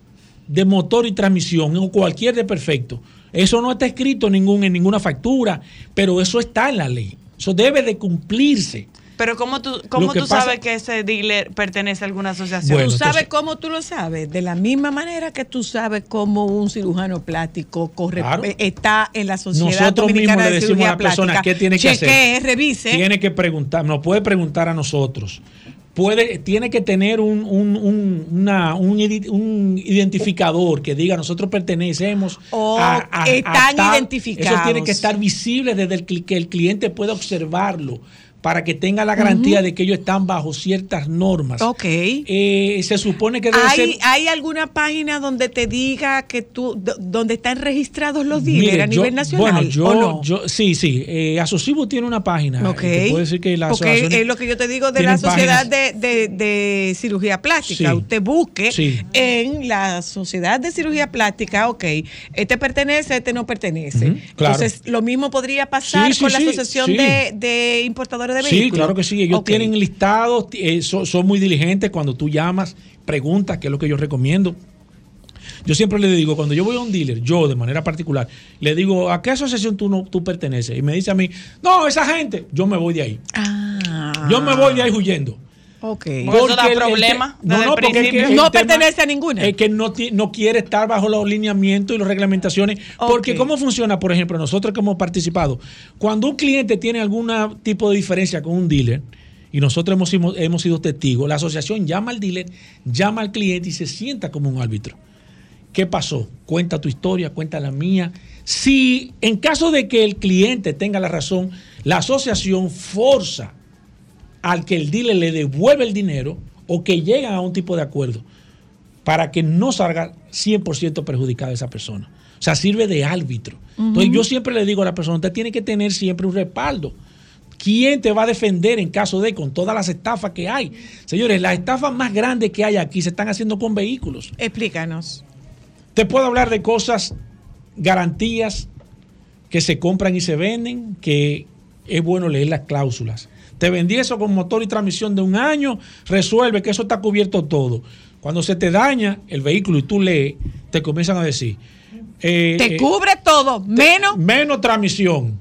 de motor y transmisión o cualquier de perfecto. Eso no está escrito en, ningún, en ninguna factura, pero eso está en la ley. Eso debe de cumplirse.
Pero ¿cómo tú, cómo tú
pasa-
sabes que ese dealer pertenece a alguna asociación?
Bueno,
¿Tú sabes
entonces-
cómo tú lo sabes? De la misma manera que tú sabes cómo un cirujano plástico corre,
Claro.
eh, está en la Sociedad
Nosotros mismos le
de
decimos a la persona
Plástica.
qué tiene que
Chequee,
hacer.
revise.
Tiene que preguntar, nos puede preguntar a nosotros. Puede, tiene que tener un, un, un- una- un identificador que diga nosotros pertenecemos
Oh,
a, a- a
están
tal-
identificados.
Eso tiene que estar visible desde el cli- que el cliente pueda observarlo para que tenga la garantía de que ellos están bajo ciertas normas.
Ok.
Eh, se supone que debe
¿Hay,
ser
¿Hay alguna página donde te diga que tú, donde están registrados los dealers
Mire,
a
yo-
nivel nacional?
Bueno, yo,
¿o no?
yo- sí, sí. Eh, Asocibo tiene una página.
Ok.
Te puedo decir que la
Porque es lo que yo te digo de la Sociedad de, de- de Cirugía Plástica.
Sí.
Usted busque
Sí.
en la Sociedad de Cirugía Plástica, ok, este pertenece, este no pertenece.
Claro.
Entonces, lo mismo podría pasar
Sí,
con la Asociación de, de Importadores de
Sí,
Vehículos.
claro que sí. Ellos tienen listados, eh, son, son muy diligentes cuando tú llamas, preguntas, que es lo que yo recomiendo. Yo siempre le digo, cuando yo voy a un dealer, yo de manera particular, le digo, ¿a qué asociación tú, no, tú perteneces? Y me dice a mí, no, esa gente, yo me voy de ahí.
Ah,
Yo me voy de ahí huyendo.
Ok.
Por eso da problema desde
porque que el
No
tema
pertenece a ninguna.
Es que no, no quiere estar bajo los lineamientos y las reglamentaciones. Porque. ¿cómo funciona, por ejemplo, nosotros que hemos participado? Cuando un cliente tiene algún tipo de diferencia con un dealer, y nosotros hemos, hemos sido testigos, la asociación llama al dealer, llama al cliente y se sienta como un árbitro. ¿Qué pasó? Cuenta tu historia, cuenta la mía. Si en caso de que el cliente tenga la razón, la asociación forza al que el dealer le devuelve el dinero o que llegan a un tipo de acuerdo para que no salga 100% perjudicada esa persona. O sea, sirve de árbitro. Entonces yo siempre le digo a la persona, usted tiene que tener siempre un respaldo. ¿Quién te va a defender en caso de con todas las estafas que hay? Señores, las estafas más grandes que hay aquí se están haciendo con vehículos.
Explícanos.
Te puedo hablar de cosas, garantías que se compran y se venden, que es bueno leer las cláusulas. Te vendí eso con motor y transmisión de un año, resuelve que eso está cubierto todo. Cuando se te daña el vehículo y tú lees, te comienzan a decir. eh,
Te
eh,
cubre todo, menos.
menos transmisión.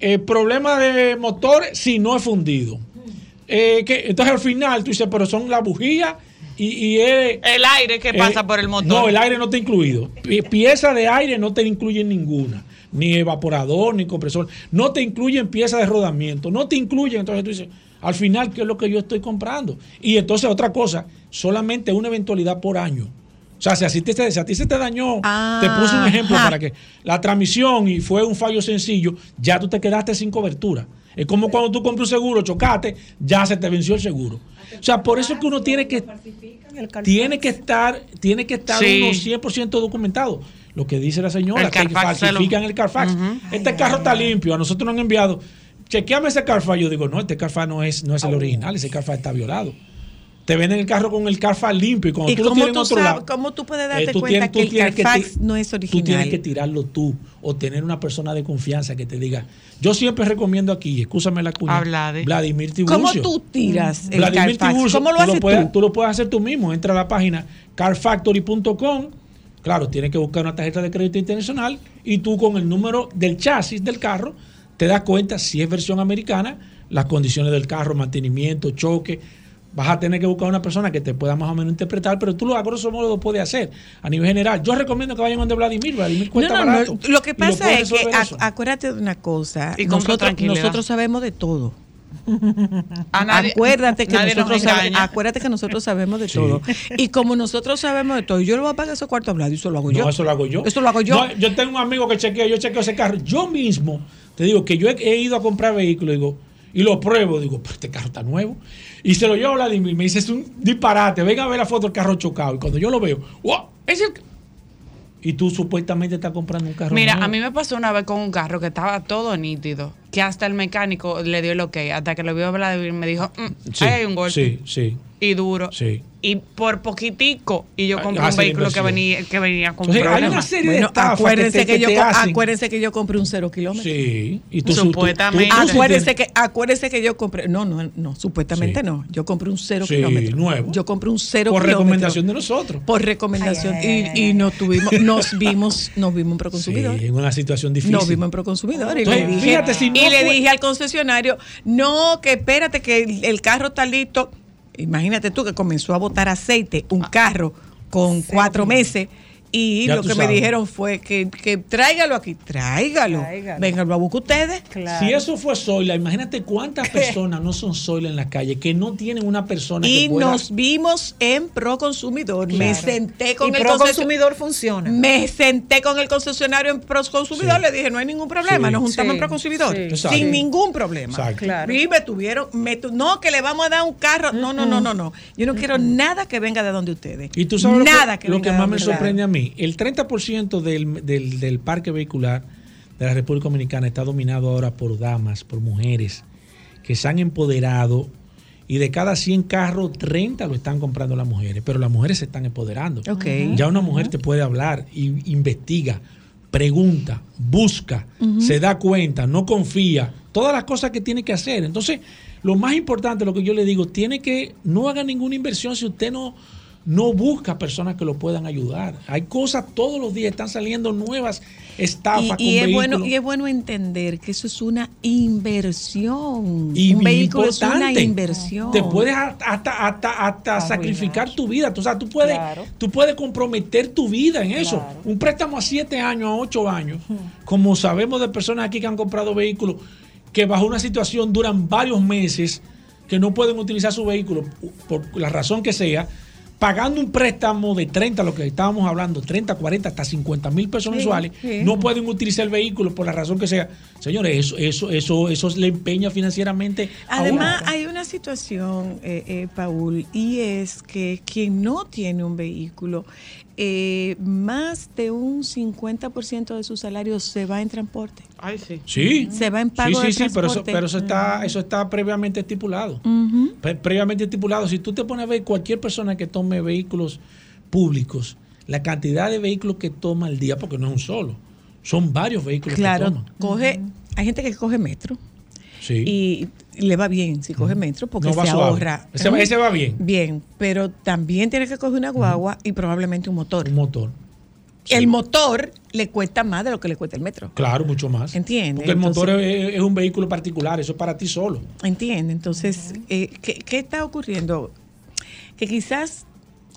El problema de motor si no es fundido. Eh, que, entonces al final tú dices, pero son las bujías y, y es-
El aire que pasa
eh,
por el motor.
No, el aire no está incluido. Pi- Pieza de aire no te incluyen ninguna. Ni evaporador, ni compresor. No te incluyen piezas de rodamiento, no te incluyen. Entonces tú dices, al final, ¿qué es lo que yo estoy comprando? Y entonces otra cosa, solamente una eventualidad por año. O sea, si a ti, te- si a ti se te dañó, te puse un ejemplo
Ajá.
para que la transmisión y fue un fallo sencillo, ya tú te quedaste sin cobertura. Es como cuando tú compras un seguro, chocaste, ya se te venció el seguro. O sea, por eso es que uno tiene que tiene que estar tiene que estar
Sí.
uno 100% documentado. Lo que dice la señora,
El
que falsifican el Carfax. Este carro está limpio, a nosotros nos han enviado. Chequeame ese Carfax. Yo digo, no, este Carfax no es, no es el original, ese Carfax está violado. Te venden el carro con el Carfax limpio y cuando
¿Y
tú lo
cómo
tienes en
tú,
otro
sabes,
lado.
cómo tú puedes
eh,
darte
tú
cuenta
tienes- tú
que el
que
Carfax no es
Tú tienes
original?
que tirarlo tú o tener una persona de confianza que te diga. Yo siempre recomiendo aquí, escúchame la cuña,
A Vladi.
Vladimir Tiburcio.
¿Cómo tú tiras el
Vladimir
Carfax?
Tiburcio,
¿Cómo lo
tú
haces
puedes,
tú?
Tú lo puedes hacer tú mismo. Entra a la página carfactory.com. Claro, tienes que buscar una tarjeta de crédito internacional y tú con el número del chasis del carro te das cuenta si es versión americana, las condiciones del carro, mantenimiento, choque. Vas a tener que buscar una persona que te pueda más o menos interpretar, pero tú lo a grosso modo lo puedes hacer a nivel general. Yo recomiendo que vayan donde Vladimir. Vladimir cuesta
No, no, no. Lo que pasa es que
eso.
acuérdate de una cosa.
Y
nosotros, nosotros sabemos de todo.
Nadie-
acuérdate que nosotros sabe- acuérdate que nosotros sabemos de todo. Y como nosotros sabemos de todo, yo le voy a pagar esos cuartos a Vlad y eso lo hago yo.
No, eso lo hago yo.
Eso lo hago yo.
No, yo tengo un amigo que chequea, yo chequeo ese carro. Yo mismo, te digo que yo he, he ido a comprar vehículos digo, y lo pruebo. Digo, pero este carro está nuevo. Y se lo llevo a Vladimir. Me dice, es un disparate. Venga a ver la foto del carro chocado. Y cuando yo lo veo, ¡wow! Es el. Y tú supuestamente estás comprando un carro
Mira,
nuevo.
a mí me pasó una vez con un carro que estaba todo nítido, que hasta el mecánico le dio el ok, hasta que lo vio Vladimir me dijo, "Mm,
Sí,
ahí hay un golpe
Sí, sí,
y duro.
sí.
Y por poquitico, y yo compré
Hace
un vehículo que venía, que venía con
Entonces, hay una serie de
Bueno, acuérdense
que te,
que,
que
yo,
hacen.
acuérdense que yo compré un cero kilómetro.
Sí. Y tú,
Supuestamente.
tú- tú- tú-
Acuérdense que, acuérdense que yo compré, no, no, no, supuestamente
Sí.
no. Yo compré un cero
Sí,
kilómetro.
nuevo.
Yo compré un cero
Por
kilómetro.
recomendación de nosotros.
Por recomendación.
Ay, ay, ay,
y, y nos tuvimos, nos vimos, nos vimos en Proconsumidor.
Sí, en una situación difícil.
Nos vimos en Proconsumidor y,
Entonces,
le dije,
fíjate, si no
y le dije al concesionario, no, que espérate que el, el carro está listo. Imagínate tú que comenzó a botar aceite, un carro con cuatro meses. Y
Ya
lo que me dijeron fue que, que tráigalo aquí, tráigalo.
Tráigalo.
Vénganlo a buscar ustedes.
Claro.
Si eso fue Zoila, imagínate cuántas (laughs) personas no son Zoila en la calle, que no tienen una persona que
Y
pueda...
nos vimos en Proconsumidor. Me
Claro.
senté con
y
el
Pro
concesio-
consumidor funciona.
Me senté con el concesionario en Proconsumidor,
Sí.
le dije, no hay ningún problema,
Sí.
nos juntamos
Sí,
en Proconsumidor.
sí.
Exacto.
Sin ningún problema.
Exacto.
Claro.
Y me tuvieron, me tu- no, que le vamos a dar un carro. No, no, no, no, no. Yo no quiero nada que venga de donde ustedes.
Y tú sabes lo que-
nada que,
lo que más me sorprende a mí, el 30% del, del, del parque vehicular de la República Dominicana está dominado ahora por damas, por mujeres, que se han empoderado y de cada 100 carros, 30 lo están comprando las mujeres, pero las mujeres se están empoderando.
Ok.
Ya una mujer te puede hablar, y investiga, pregunta, busca, se da cuenta, no confía, todas las cosas que tiene que hacer. Entonces, lo más importante, lo que yo le digo, tiene que no haga ninguna inversión si usted no, no busca personas que lo puedan ayudar. Hay cosas todos los días, están saliendo nuevas estafas
Y, y
con
es bueno, y es bueno entender que eso es una inversión.
Y
un vehículo es una inversión.
Te puedes hasta, hasta, hasta, sacrificar tu vida. Tú, o sea, tú puedes,
Claro.
tú puedes comprometer tu vida en eso.
Claro.
Un préstamo a siete años, a ocho años, como sabemos de personas aquí que han comprado vehículos que bajo una situación duran varios meses, que no pueden utilizar su vehículo por la razón que sea, pagando un préstamo de 30, lo que estábamos hablando, 30, 40, hasta 50 mil pesos
Sí,
mensuales,
sí.
no pueden utilizar el vehículo por la razón que sea. Señores, eso, eso, eso, eso le empeña financieramente. a
Además,
uno.
hay una situación, eh, eh, Paul, y es que quien no tiene un vehículo, eh, más de un 50% de su salario se va en transporte.
Ay, sí.
Sí.
Se va en pago
Sí,
de
sí, sí, pero eso,
transporte.
pero eso está, eso está previamente estipulado. Pre- previamente estipulado. Si tú te pones a ver cualquier persona que tome vehículos públicos, la cantidad de vehículos que toma al día, porque no es un solo, son varios vehículos que
Claro,
toman.
coge, hay gente que coge metro
Sí.
y le va bien si coge metro porque
No
se
suave.
ahorra.
Ese va- ese va bien.
Bien, pero también tiene que coger una guagua y probablemente un motor.
un motor. Sí.
El motor le cuesta más de lo que le cuesta el metro.
Claro, mucho más.
Entiende,
Porque el
entonces-
motor es, es un vehículo particular, eso es para ti solo.
Entiende, entonces, eh, ¿qué, qué está ocurriendo? Que quizás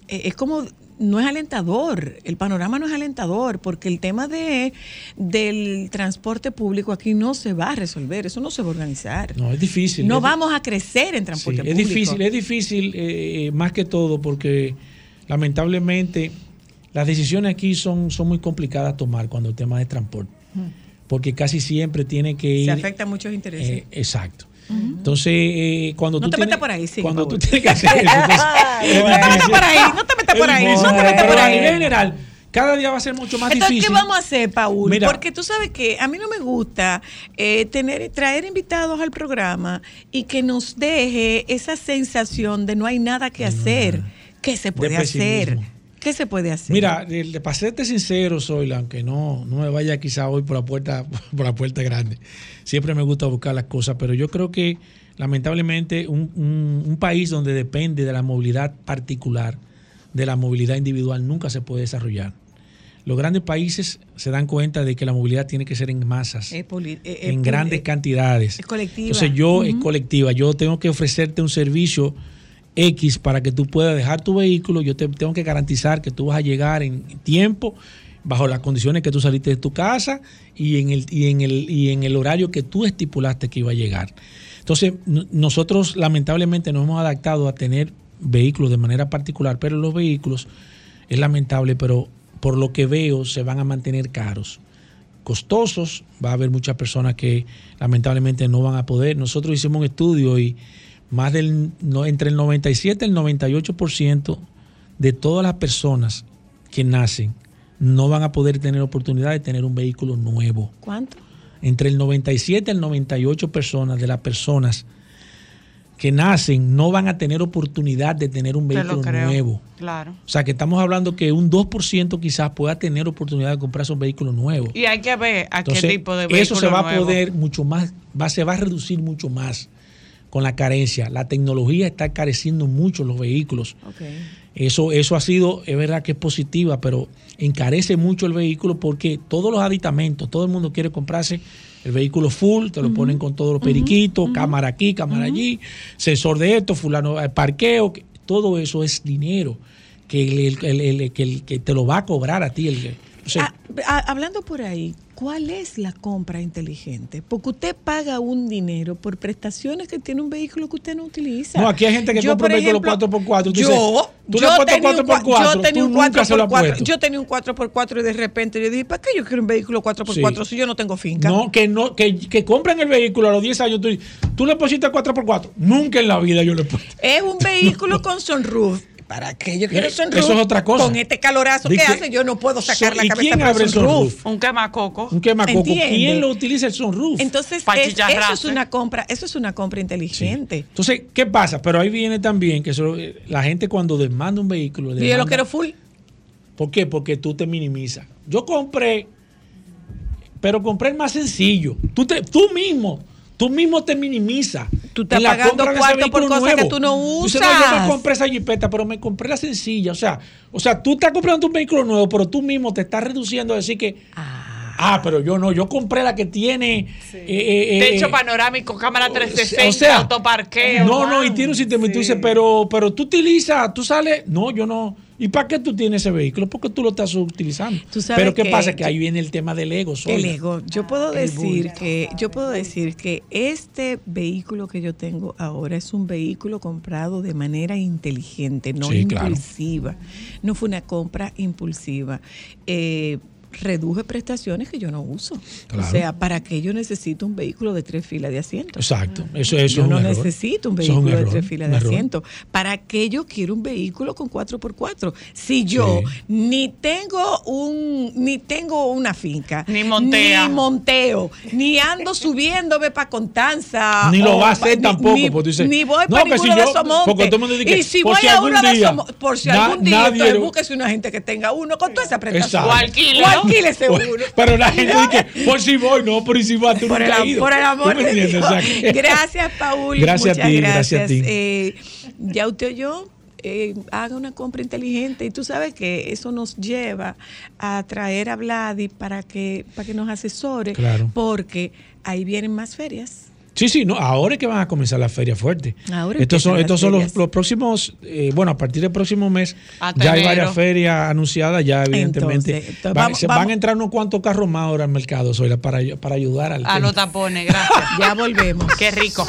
eh, es como no es alentador, el panorama no es alentador, porque el tema de del transporte público aquí no se va a resolver, eso no se va a organizar.
No, es difícil.
No
Es-
vamos a crecer en
Sí,
transporte
es
público.
difícil, es difícil eh, eh, más que todo porque lamentablemente las decisiones aquí son, son muy complicadas a tomar cuando el tema de transporte, porque casi siempre tiene que ir...
Se afecta a muchos intereses.
eh, exacto. Entonces, eh, cuando
No
tú
te
tienes,
metas por ahí, sigue,
cuando tú tienes que hacer eso, entonces, es (laughs)
No te metas por ahí, no te metas por ahí, no te metas por ahí.
nivel general, cada día va a ser mucho más
Entonces,
difícil.
¿qué vamos a hacer, Paul?
Mira.
Porque tú sabes que a mí no me gusta eh, tener traer invitados al programa y que nos deje esa sensación de no hay nada que hacer. ¿Qué se puede hacer? ¿Qué se puede hacer?
Mira, para serte sincero, soy aunque no, no me vaya quizá hoy por la puerta, (laughs) por la puerta grande. Siempre me gusta buscar las cosas, pero yo creo que lamentablemente un, un- un país donde depende de la movilidad particular, de la movilidad individual, nunca se puede desarrollar. Los grandes países se dan cuenta de que la movilidad tiene que ser en masas,
eh, eh,
en grandes
eh,
cantidades.
es colectiva.
Entonces yo es colectiva, yo tengo que ofrecerte un servicio X para que tú puedas dejar tu vehículo, yo te tengo que garantizar que tú vas a llegar en tiempo, bajo las condiciones que tú saliste de tu casa y en el, y en el, y en el horario que tú estipulaste que iba a llegar. Entonces, nosotros lamentablemente nos hemos adaptado a tener vehículos de manera particular, pero los vehículos es lamentable, pero por lo que veo se van a mantener caros costosos, va a haber muchas personas que lamentablemente no van a poder. Nosotros hicimos un estudio y más del no, entre el 97 y el 98% de todas las personas que nacen no van a poder tener oportunidad de tener un vehículo nuevo.
¿Cuánto?
Entre el 97 y el 98 personas de las personas que nacen no van a tener oportunidad de tener un vehículo nuevo.
Claro.
O sea, que estamos hablando que un 2% quizás pueda tener oportunidad de comprarse un vehículo nuevo.
Y hay que ver a
Entonces,
qué tipo de vehículo
eso se va a poder mucho más, va, se va a reducir mucho más con la carencia. La tecnología está careciendo mucho los vehículos. Eso, eso ha sido, es verdad que es positiva, pero encarece mucho el vehículo porque todos los aditamentos, todo el mundo quiere comprarse el vehículo full, te lo ponen con todos los periquitos, cámara aquí, cámara allí, sensor de esto, fulano, eh, parqueo, que- todo eso es dinero que, el, el- el- que, el- que te lo va a cobrar a ti. El, o sea,
Ah, ah, hablando por ahí, ¿cuál es la compra inteligente? Porque usted paga un dinero por prestaciones que tiene un vehículo que usted no utiliza.
No, aquí hay gente que
Yo,
compra un vehículo
ejemplo,
4x4. Tú
yo,
dices, tú le
yo
puesto
tenía un cua-
4x4,
yo tenía un
nunca se lo has
4x4,
puesto.
Yo tenía un 4x4 y de repente yo dije, ¿para qué yo quiero un vehículo 4x4
Sí.
si yo no tengo finca?
No, que no, que, que compren el vehículo a los 10 años. Tú, tú le pusiste 4x4. Nunca en la vida yo le puesto.
Es un vehículo con sunroof. ¿Para qué yo quiero
Eh,
sunroof?
eso es otra cosa.
Con este calorazo que
que-
hace, yo no puedo sacar
So-
la
¿y
cabeza
quién
por
abre
el sunroof.
sunroof?
Un quemacoco.
Un quemacoco.
¿Entiende?
¿Quién lo utiliza el sunroof?
Entonces, es- eso es una compra, eso es una compra inteligente.
Entonces, ¿qué pasa? Pero ahí viene también que eso, eh, la gente cuando demanda un vehículo.
Y yo lo
demanda-
quiero full.
¿Por qué? Porque tú te minimizas. Yo compré, pero compré el más sencillo. Tú, te, tú mismo, tú mismo te minimizas.
Tú estás
en la
pagando cuarto por cosas que tú no
Dices, no, yo
usas.
me compré esa jipeta, pero me compré la sencilla. O sea, o sea, tú estás comprando un vehículo nuevo, pero tú mismo te estás reduciendo a decir que. Ah, pero yo no, yo compré la que tiene. eh, eh,
Techo
eh,
panorámico, cámara 360,
o sea,
autoparqueo.
No, no, y tiene un sistema. Y tú dices, pero, pero tú utilizas, tú sales. No, yo no. ¿Y para qué tú tienes ese vehículo? Porque tú lo estás utilizando.
Tú sabes
pero ¿qué
que-
pasa? Que ahí viene el tema del ego.
El
Zoila.
ego. Yo puedo
El
decir que, yo puedo decir que este vehículo que yo tengo ahora es un vehículo comprado de manera inteligente, no
Sí, claro.
impulsiva. No fue una compra impulsiva. Eh, reduje prestaciones que yo no uso.
Claro.
O sea, ¿para qué yo necesito un vehículo de tres filas de asiento?
Exacto. Eso, eso
yo
es
no
un error.
necesito un
Eso es un
vehículo de
error,
tres filas de
error.
asiento. ¿Para qué yo quiero un vehículo con 4x4? Si yo
Sí.
ni tengo un ni tengo una finca,
Ni montea.
ni monteo, ni ando subiéndome para Constanza,
Ni lo va a hacer
ni-
tampoco,
Ni,
porque dices,
ni voy
no,
para
que si
ninguno de esos montes.
porque todo el mundo dice que
y si voy
si
a uno de
día
esos mo- por si
na-
algún día, entonces
lo-
búsquese una gente que tenga uno con toda esa prestación.
Exacto.
O alquile,
O
¿no?
Alquílese uno.
Pero la gente dice, por si voy, no, por si va, tú
por,
nunca ido.
por el amor
¿Tú me
de? Dios.
O sea, que- (laughs)
Gracias, Paul.
Gracias a
Muchas
ti,
gracias.
gracias a ti.
Eh, ya usted oyó. eh, haga una compra inteligente y tú sabes que eso nos lleva a traer a Vladi para que para que nos asesore
Claro.
porque ahí vienen más ferias
Sí, sí, no, ahora es que van a comenzar la feria fuerte.
Ahora
estos son, estos
las
son los,
ferias.
los próximos, eh, bueno, a partir del próximo mes
Hasta
ya hay varias ferias anunciadas, ya evidentemente.
Entonces, entonces,
van,
vamos-
se
vamos-
van a entrar unos cuantos carros más ahora al mercado, Zoila, para, para ayudar al
A
tema.
los tapones, gracias. (laughs)
Ya volvemos.
Qué rico.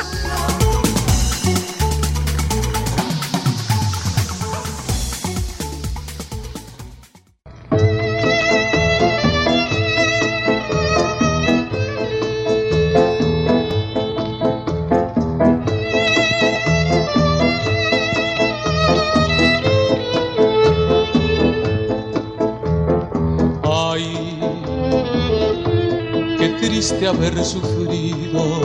Triste haber sufrido,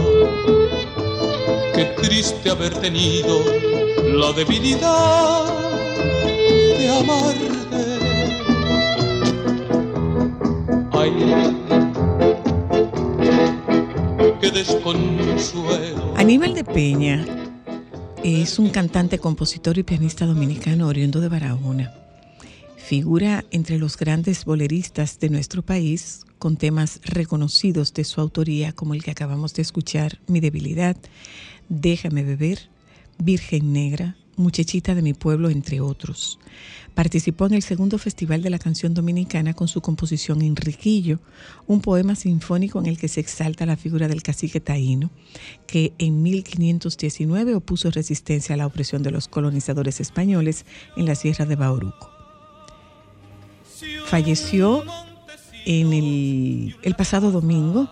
qué triste haber tenido la debilidad de amarte. Ay, qué desconsuelo.
Aníbal de Peña es un cantante, compositor y pianista dominicano oriundo de Barahona. Figura entre los grandes boleristas de nuestro país con temas reconocidos de su autoría como el que acabamos de escuchar, Mi debilidad, Déjame beber, Virgen Negra, Muchachita de mi pueblo, entre otros. Participó en el segundo Festival de la Canción Dominicana con su composición Enriquillo, un poema sinfónico en el que se exalta la figura del cacique taíno, que en 1519 opuso resistencia a la opresión de los colonizadores españoles en la Sierra de Bauruco. Falleció en el, el pasado domingo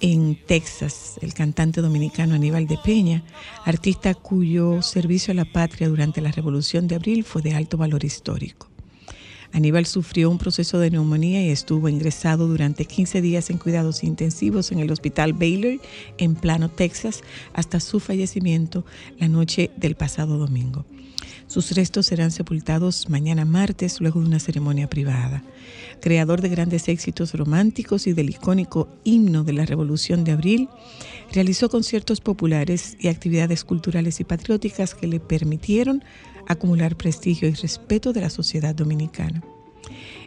en Texas, el cantante dominicano Aníbal de Peña, artista cuyo servicio a la patria durante la Revolución de Abril fue de alto valor histórico. Aníbal sufrió un proceso de neumonía y estuvo ingresado durante 15 días en cuidados intensivos en el Hospital Baylor en Plano, Texas, hasta su fallecimiento la noche del pasado domingo. Sus restos serán sepultados mañana martes luego de una ceremonia privada. Creador de grandes éxitos románticos y del icónico himno de la Revolución de Abril, realizó conciertos populares y actividades culturales y patrióticas que le permitieron acumular prestigio y respeto de la sociedad dominicana.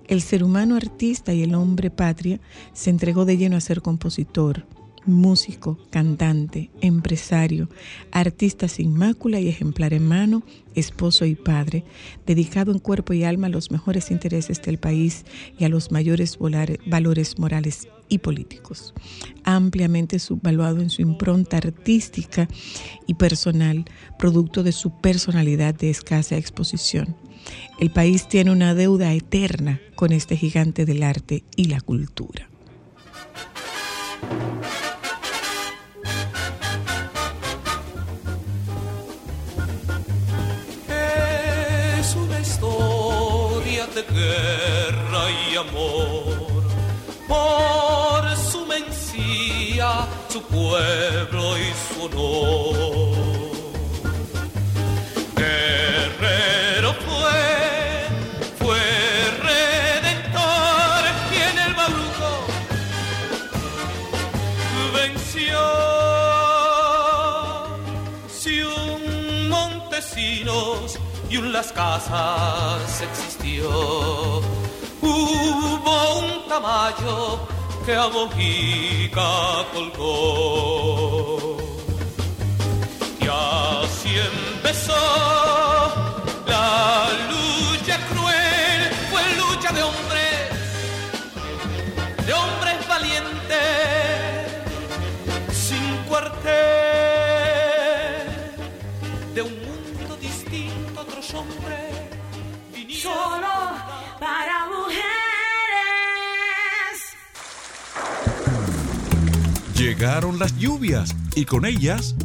El ser humano artista y el hombre patria se entregó de lleno a ser compositor, músico, cantante, empresario, artista sin mácula y ejemplar en mano, esposo y padre, dedicado en cuerpo y alma a los mejores intereses del país y a los mayores valores morales y políticos. Ampliamente subvaluado en su impronta artística y personal, producto de su personalidad de escasa exposición. El país tiene una deuda eterna con este gigante del arte y la cultura.
Guerra y amor. Por su mencía, su pueblo y su honor. Guerrero fue, fue redentor y el Bauruco venció. Si un Montesinos y un Las Casas hubo un Tamayo que a Mojica colgó. Y así empezó la lucha
Las lluvias y con ellas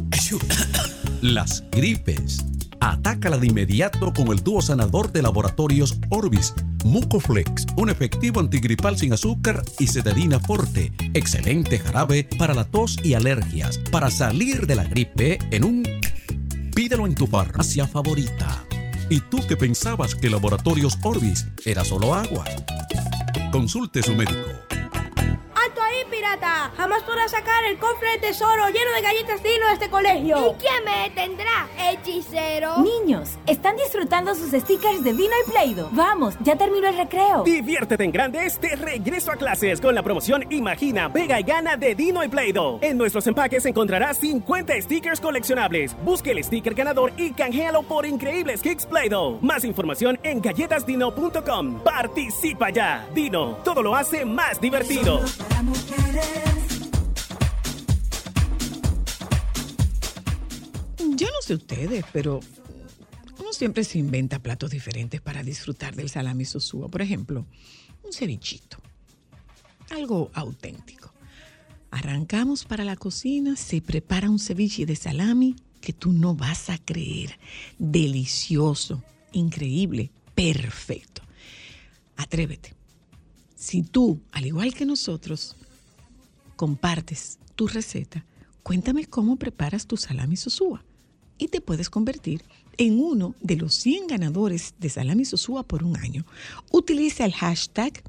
las gripes. Atácala de inmediato con el dúo sanador de laboratorios Orbis, Mucoflex, un efectivo antigripal sin azúcar y cetadina forte. Excelente jarabe para la tos y alergias. Para salir de la gripe en un... Pídelo en tu farmacia favorita. ¿Y tú que pensabas que Laboratorios Orbis era solo agua? Consulte su médico.
¡Alto ahí,
pirata! Jamás podrás sacar el cofre de tesoro lleno de galletas Dino de este colegio.
¿Y quién me detendrá? ¿Hechicero?
Niños, están disfrutando sus stickers de Dino y Play-Doh. Vamos, ya terminó el recreo.
Diviértete en grande este regreso a clases con la promoción Imagina, Vega y Gana de Dino y Play-Doh. En nuestros empaques encontrarás 50 stickers coleccionables. Busque el sticker ganador y canjealo por increíbles kicks Play-Doh. Más información en galletasdino.com. Participa ya. Dino, todo lo hace más divertido.
Yo no sé ustedes, pero uno siempre se inventa platos diferentes para disfrutar del salami sosúa. Por ejemplo, un cevichito. Algo auténtico. Arrancamos para la cocina, se prepara un ceviche de salami que tú no vas a creer. Delicioso, increíble, perfecto. Atrévete. Si tú, al igual que nosotros, compartes tu receta, cuéntame cómo preparas tu salami sosúa y te puedes convertir en uno de los 100 ganadores de Salami Sosúa por un año. Utiliza el hashtag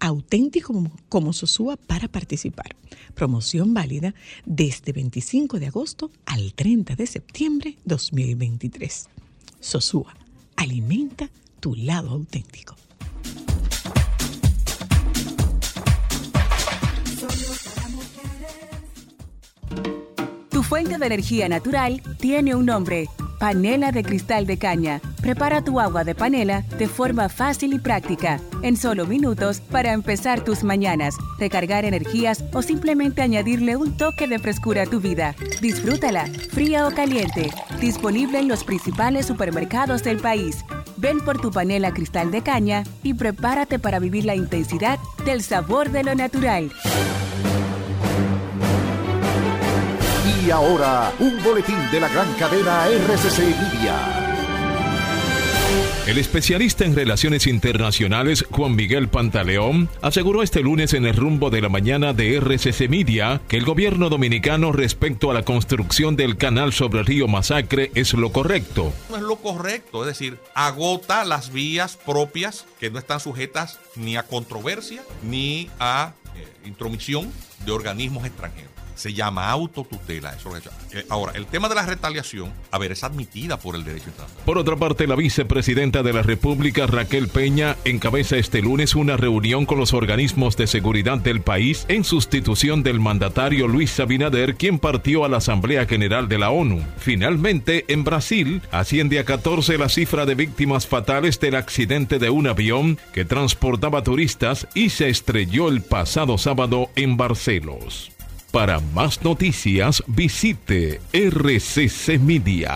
auténtico como, Sosúa para participar. Promoción válida desde 25 de agosto al 30 de septiembre 2023. Sosúa, alimenta tu lado auténtico.
Fuente de energía natural tiene un nombre, Panela de Cristal de Caña. Prepara tu agua de panela de forma fácil y práctica, en solo minutos para empezar tus mañanas, recargar energías o simplemente añadirle un toque de frescura a tu vida. Disfrútala, fría o caliente. Disponible en los principales supermercados del país. Ven por tu panela cristal de caña y prepárate para vivir la intensidad del sabor de lo natural.
Y ahora, un boletín de la gran cadena RCC Media.
El especialista en relaciones internacionales Juan Miguel Pantaleón aseguró este lunes en el rumbo de la mañana de RCC Media que el gobierno dominicano respecto a la construcción del canal sobre el río Masacre es lo correcto.
No es lo correcto, es decir, agota las vías propias que no están sujetas ni a controversia ni a eh, intromisión de organismos extranjeros. Se llama autotutela. Eh, Ahora, el tema de la retaliación, a ver, es admitida por el derecho internacional.
Por otra parte, la vicepresidenta de la República, Raquel Peña, encabeza este lunes una reunión con los organismos de seguridad del país en sustitución del mandatario Luis Abinader, quien partió a la Asamblea General de la ONU. Finalmente, en Brasil, asciende a 14 la cifra de víctimas fatales del accidente de un avión que transportaba turistas y se estrelló el pasado sábado en Barcelos. Para más noticias, visite rccmedia.com.do.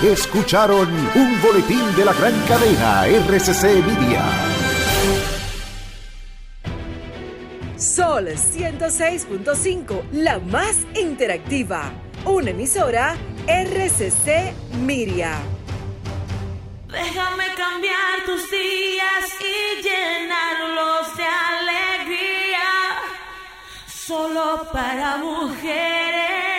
Escucharon un boletín de la gran cadena RCC Media.
Sol 106.5, la más interactiva. Una emisora RCC Miria.
Déjame cambiar tus días y llenarlos de alegría. Solo para mujeres.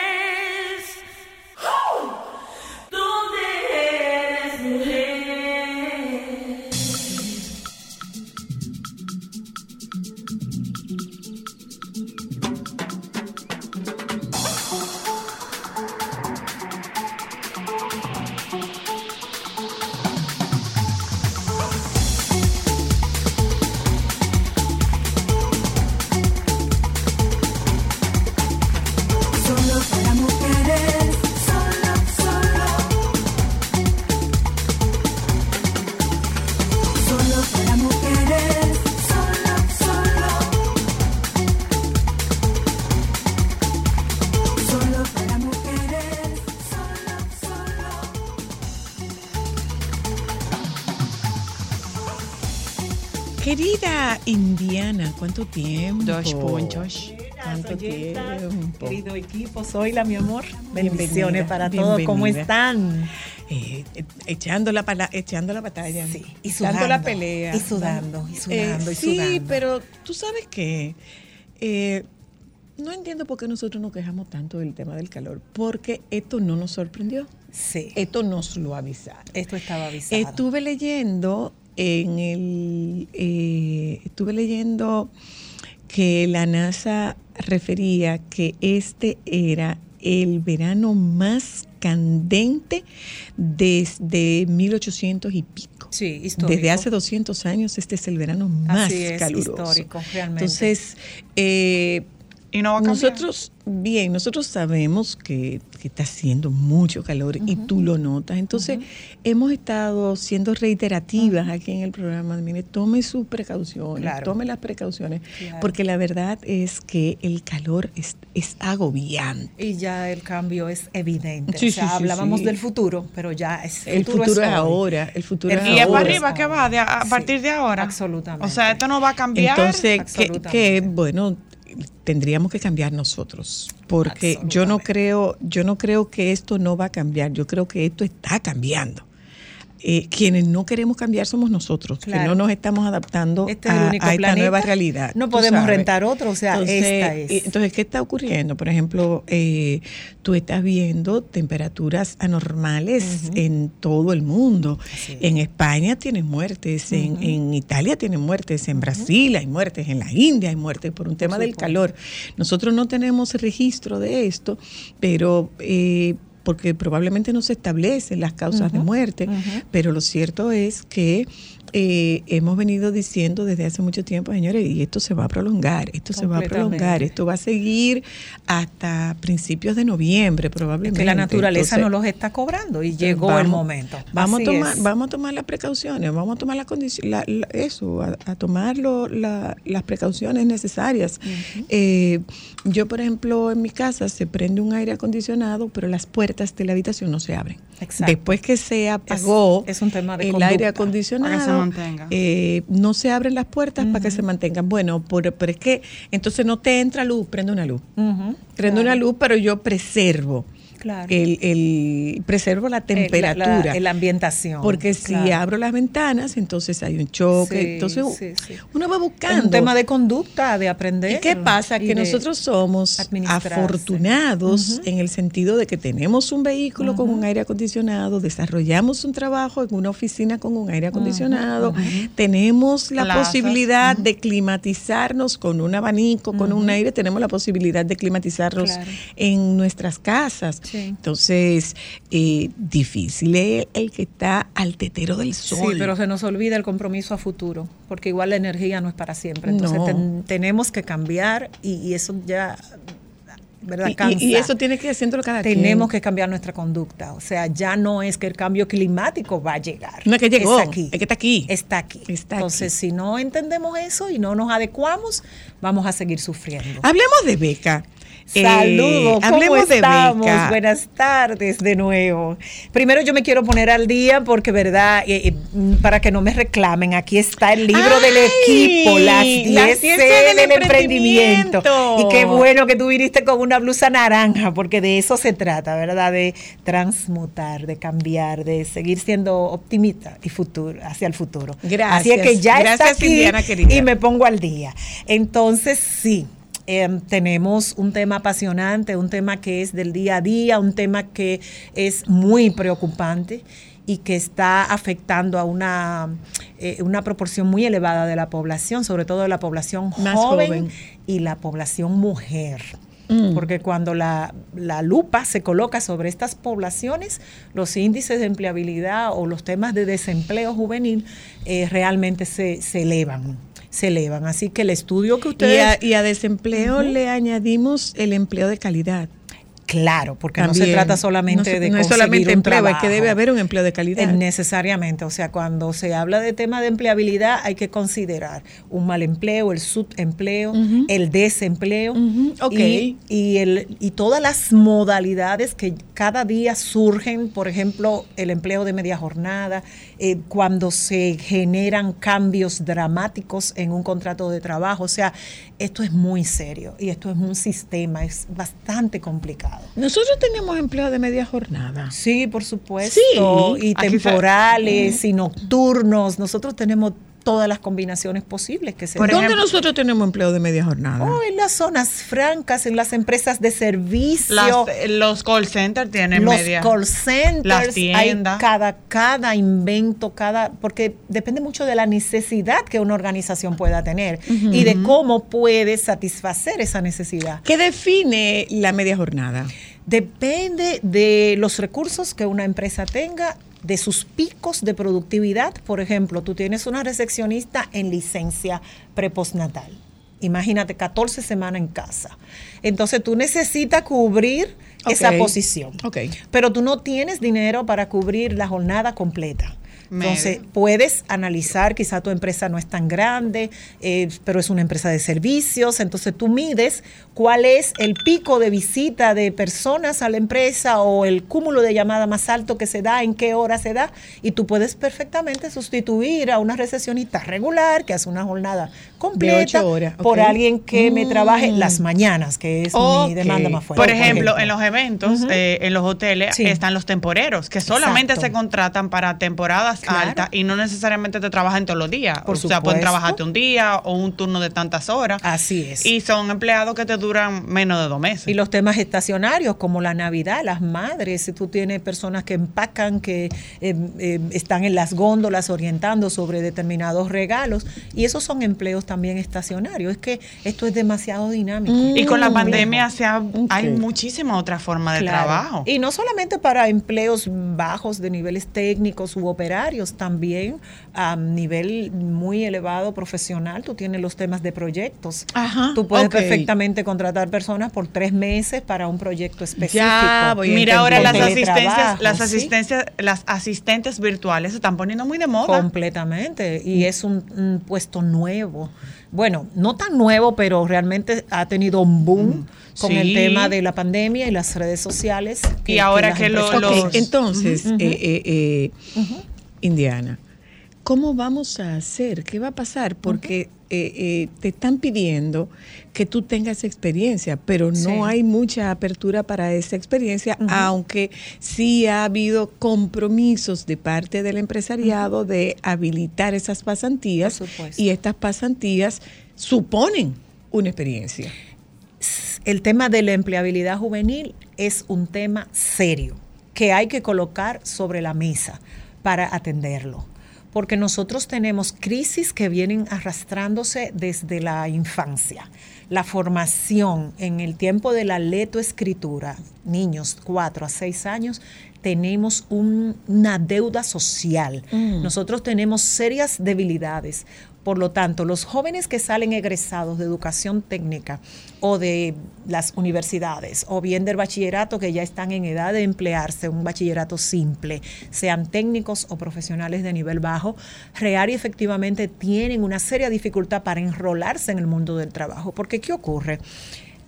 Querida Indiana, ¿cuánto tiempo?
Josh Ponchos.
¿Cuánto tiempo?
Querido equipo, soy la mi amor.
Bienvenida,
Bendiciones para todos. ¿Cómo están?
Eh, eh, echando, la pala- echando la batalla. Sí,
y
dando la
sudando,
pelea.
y sudando, y sudando, y
sí,
sudando.
pero tú sabes que eh, no entiendo por qué nosotros nos quejamos tanto del tema del calor, porque esto no nos sorprendió.
Sí.
Esto nos lo avisaron.
Esto estaba avisado.
Estuve leyendo en el, eh, estuve leyendo que la NASA refería que este era el verano más candente desde 1800 y pico.
Sí, histórico.
Desde hace 200 años este es el verano más
Así es,
caluroso.
histórico, realmente.
Entonces, eh,
y no va a cambiar.
nosotros, bien, nosotros sabemos que, que está haciendo mucho calor y tú lo notas. Entonces, hemos estado siendo reiterativas aquí en el programa. Mire, tome sus precauciones,
Claro.
tome las precauciones,
Claro.
porque la verdad es que el calor es, es agobiante.
Y ya el cambio es evidente.
Sí,
o sea,
sí,
hablábamos
sí.
del futuro, pero ya es
El futuro es
hoy.
ahora, el futuro es
y es
ahora.
para arriba que va de a, a
Sí,
partir de ahora.
Absolutamente.
O sea, esto no va a cambiar.
Entonces, que, que, bueno, tendríamos que cambiar nosotros, porque yo no creo, yo no creo que esto no va a cambiar, yo creo que esto está cambiando. Eh, quienes no queremos cambiar somos nosotros, que no nos estamos adaptando
Este es
a, a esta
planeta.
nueva realidad.
No podemos
sabes.
rentar otro, o sea, esta es.
Entonces, ¿qué está ocurriendo? Por ejemplo, eh, tú estás viendo temperaturas anormales en todo el mundo. En España tienen muertes, en, en Italia tienen muertes, en Brasil hay muertes, en la India hay muertes por un tema del calor. Nosotros no tenemos registro de esto, pero... eh, porque probablemente no se establecen las causas de muerte, pero lo cierto es que eh, hemos venido diciendo desde hace mucho tiempo, señores, y esto se va a prolongar, esto se va a prolongar, esto va a seguir hasta principios de noviembre probablemente.
que la naturaleza
Entonces,
no los está cobrando y llegó el momento.
Vamos a, tomar,
es.
vamos a tomar las precauciones, vamos a tomar la condici- la- eso, a, a tomar lo- la- las precauciones necesarias. Eh, yo, por ejemplo, en mi casa se prende un aire acondicionado, pero las puertas de la habitación no se abren.
Exacto.
Después que se apagó
Es- es un tema de
el
conducta,
aire acondicionado,
mantenga.
eh, no se abren las puertas para que se mantengan. Bueno, por- pero es que entonces no te entra luz, prende una luz. Prende una luz, pero yo preservo.
Claro.
El, el- preservo la temperatura.
La, la ambientación.
Porque si abro las ventanas, entonces hay un choque.
Sí,
entonces
sí, sí.
uno va
Es
buscando.
un tema de conducta, de aprender.
¿Y qué pasa?
y
Que nosotros somos afortunados en el sentido de que tenemos un vehículo con un aire acondicionado, desarrollamos un trabajo en una oficina con un aire acondicionado, tenemos la
Plazas,
posibilidad de climatizarnos con un abanico, con un aire, tenemos la posibilidad de climatizarnos
Claro.
en nuestras casas.
Sí.
Entonces, eh, difícil es el que está al tetero del sol.
Sí, pero se nos olvida el compromiso a futuro, porque igual la energía no es para siempre. Entonces
No.
ten- tenemos que cambiar y, y eso ya, ¿verdad?
Y- eso tiene que haciéndolo cada quien.
Tenemos que cambiar nuestra conducta. O sea, ya no es que el cambio climático va a llegar.
No es que llegó,
es aquí.
es que está aquí.
Está aquí.
Está
Entonces, si no entendemos eso y no nos adecuamos, vamos a seguir sufriendo.
Hablemos de beca. Eh,
Saludos, ¿cómo
de
estamos? Buenas tardes de nuevo. Primero yo me quiero poner al día porque, verdad, Eh, eh, para que no me reclamen, aquí está el libro del equipo, las 10
Las
C
10
del,
del
emprendimiento.
emprendimiento.
Y qué bueno que tú viniste con una blusa naranja, porque de eso se trata, ¿verdad? De transmutar, de cambiar, de seguir siendo optimista y futuro, hacia el futuro.
Gracias.
Así es que ya está
Gracias,
aquí
Indiana querida.
y me pongo al día. Entonces, sí, em, tenemos un tema apasionante, un tema que es del día a día, un tema que es muy preocupante y que está afectando a una, eh, una proporción muy elevada de la población, sobre todo de la población joven,
joven.
y la población mujer.
Mm.
Porque cuando la, la lupa se coloca sobre estas poblaciones, los índices de empleabilidad o los temas de desempleo juvenil eh, realmente se, se elevan, se elevan. Así que el estudio que
Y
ustedes...
a, y a desempleo le añadimos el empleo de calidad.
Claro, porque no se trata solamente
No
de
no es solamente
un
empleo, es que debe haber un empleo de
Eh,
calidad.
Necesariamente, o sea, cuando se habla de tema de empleabilidad hay que considerar un mal empleo, el subempleo, el desempleo y, y el, y todas las modalidades que cada día surgen, por ejemplo, el empleo de media jornada, eh, cuando se generan cambios dramáticos en un contrato de trabajo, o sea, esto es muy serio y esto es un sistema, es bastante complicado.
Nosotros tenemos empleo de media jornada.
Sí, por supuesto.
Sí,
y temporales y nocturnos. Nosotros tenemos todas las combinaciones posibles que se
¿Dónde
den.
nosotros tenemos empleo de media jornada?
Oh, en las zonas francas, en las empresas de servicio.
Las- los call centers tienen
los
media.
call centers,
Las
hay
tiendas.
cada, cada invento, cada, porque depende mucho de la necesidad que una organización pueda tener y de cómo puede satisfacer esa necesidad.
¿Qué define la media jornada?
Depende de los recursos que una empresa tenga, de sus picos de productividad. Por ejemplo, tú tienes una recepcionista en licencia prepostnatal. Imagínate, 14 semanas en casa. Entonces tú necesitas cubrir esa posición.
Ok.
Pero tú no tienes dinero para cubrir la jornada completa. Entonces, puedes analizar, quizá tu empresa no es tan grande, eh, pero es una empresa de servicios, entonces tú mides cuál es el pico de visita de personas a la empresa o el cúmulo de llamada más alto que se da, en qué hora se da, y tú puedes perfectamente sustituir a una recesionista regular que hace una jornada completa por alguien que me trabaje
Mm.
las mañanas, que es mi demanda más fuerte.
Por ejemplo, en los eventos, eh, en los hoteles,
Sí.
están los temporeros, que solamente
Exacto.
se contratan para temporadas
Claro.
altas y no necesariamente te trabajan todos los días.
Por
o sea, pueden trabajarte un día o un turno de tantas horas.
Así es.
Y son empleados que te duran menos de dos meses.
Y los temas estacionarios, como la Navidad, las madres, si tú tienes personas que empacan, que eh, eh, están en las góndolas orientando sobre determinados regalos, y esos son empleos también estacionarios. Es que esto es demasiado dinámico.
y con la
Mm,
pandemia se ha- hay
Ok.
muchísimas otras formas de
Claro.
trabajo.
Y no solamente para empleos bajos de niveles técnicos u operarios, también a nivel muy elevado profesional, tú tienes los temas de proyectos.
Ajá,
tú puedes perfectamente contratar personas por tres meses para un proyecto específico.
voy
Mira ahora
Con
las asistencias, las
¿sí?
asistencias, las asistentes virtuales se están poniendo muy de moda.
Completamente. Y es un, un puesto nuevo. Bueno, no tan nuevo, pero realmente ha tenido un boom con
Sí.
el tema de la pandemia y las redes sociales.
Y ahora
las
que lo-
empresas-
Ok, entonces, eh, eh, eh, Indiana, ¿cómo vamos a hacer? ¿Qué va a pasar? Porque eh, eh, te están pidiendo que tú tengas experiencia, pero no
Sí.
hay mucha apertura para esa experiencia, aunque sí ha habido compromisos de parte del empresariado de habilitar esas pasantías y estas pasantías suponen una experiencia.
el tema de la empleabilidad juvenil es un tema serio que hay que colocar sobre la mesa para atenderlo. Porque nosotros tenemos crisis que vienen arrastrándose desde la infancia. La formación en el tiempo de la letoescritura, niños 4 a 6 años, tenemos un- una deuda social.
Mm.
Nosotros tenemos serias debilidades. Por lo tanto, los jóvenes que salen egresados de educación técnica o de las universidades o bien del bachillerato que ya están en edad de emplearse, un bachillerato simple, sean técnicos o profesionales de nivel bajo, real y efectivamente tienen una seria dificultad para enrolarse en el mundo del trabajo. Porque ¿qué ocurre?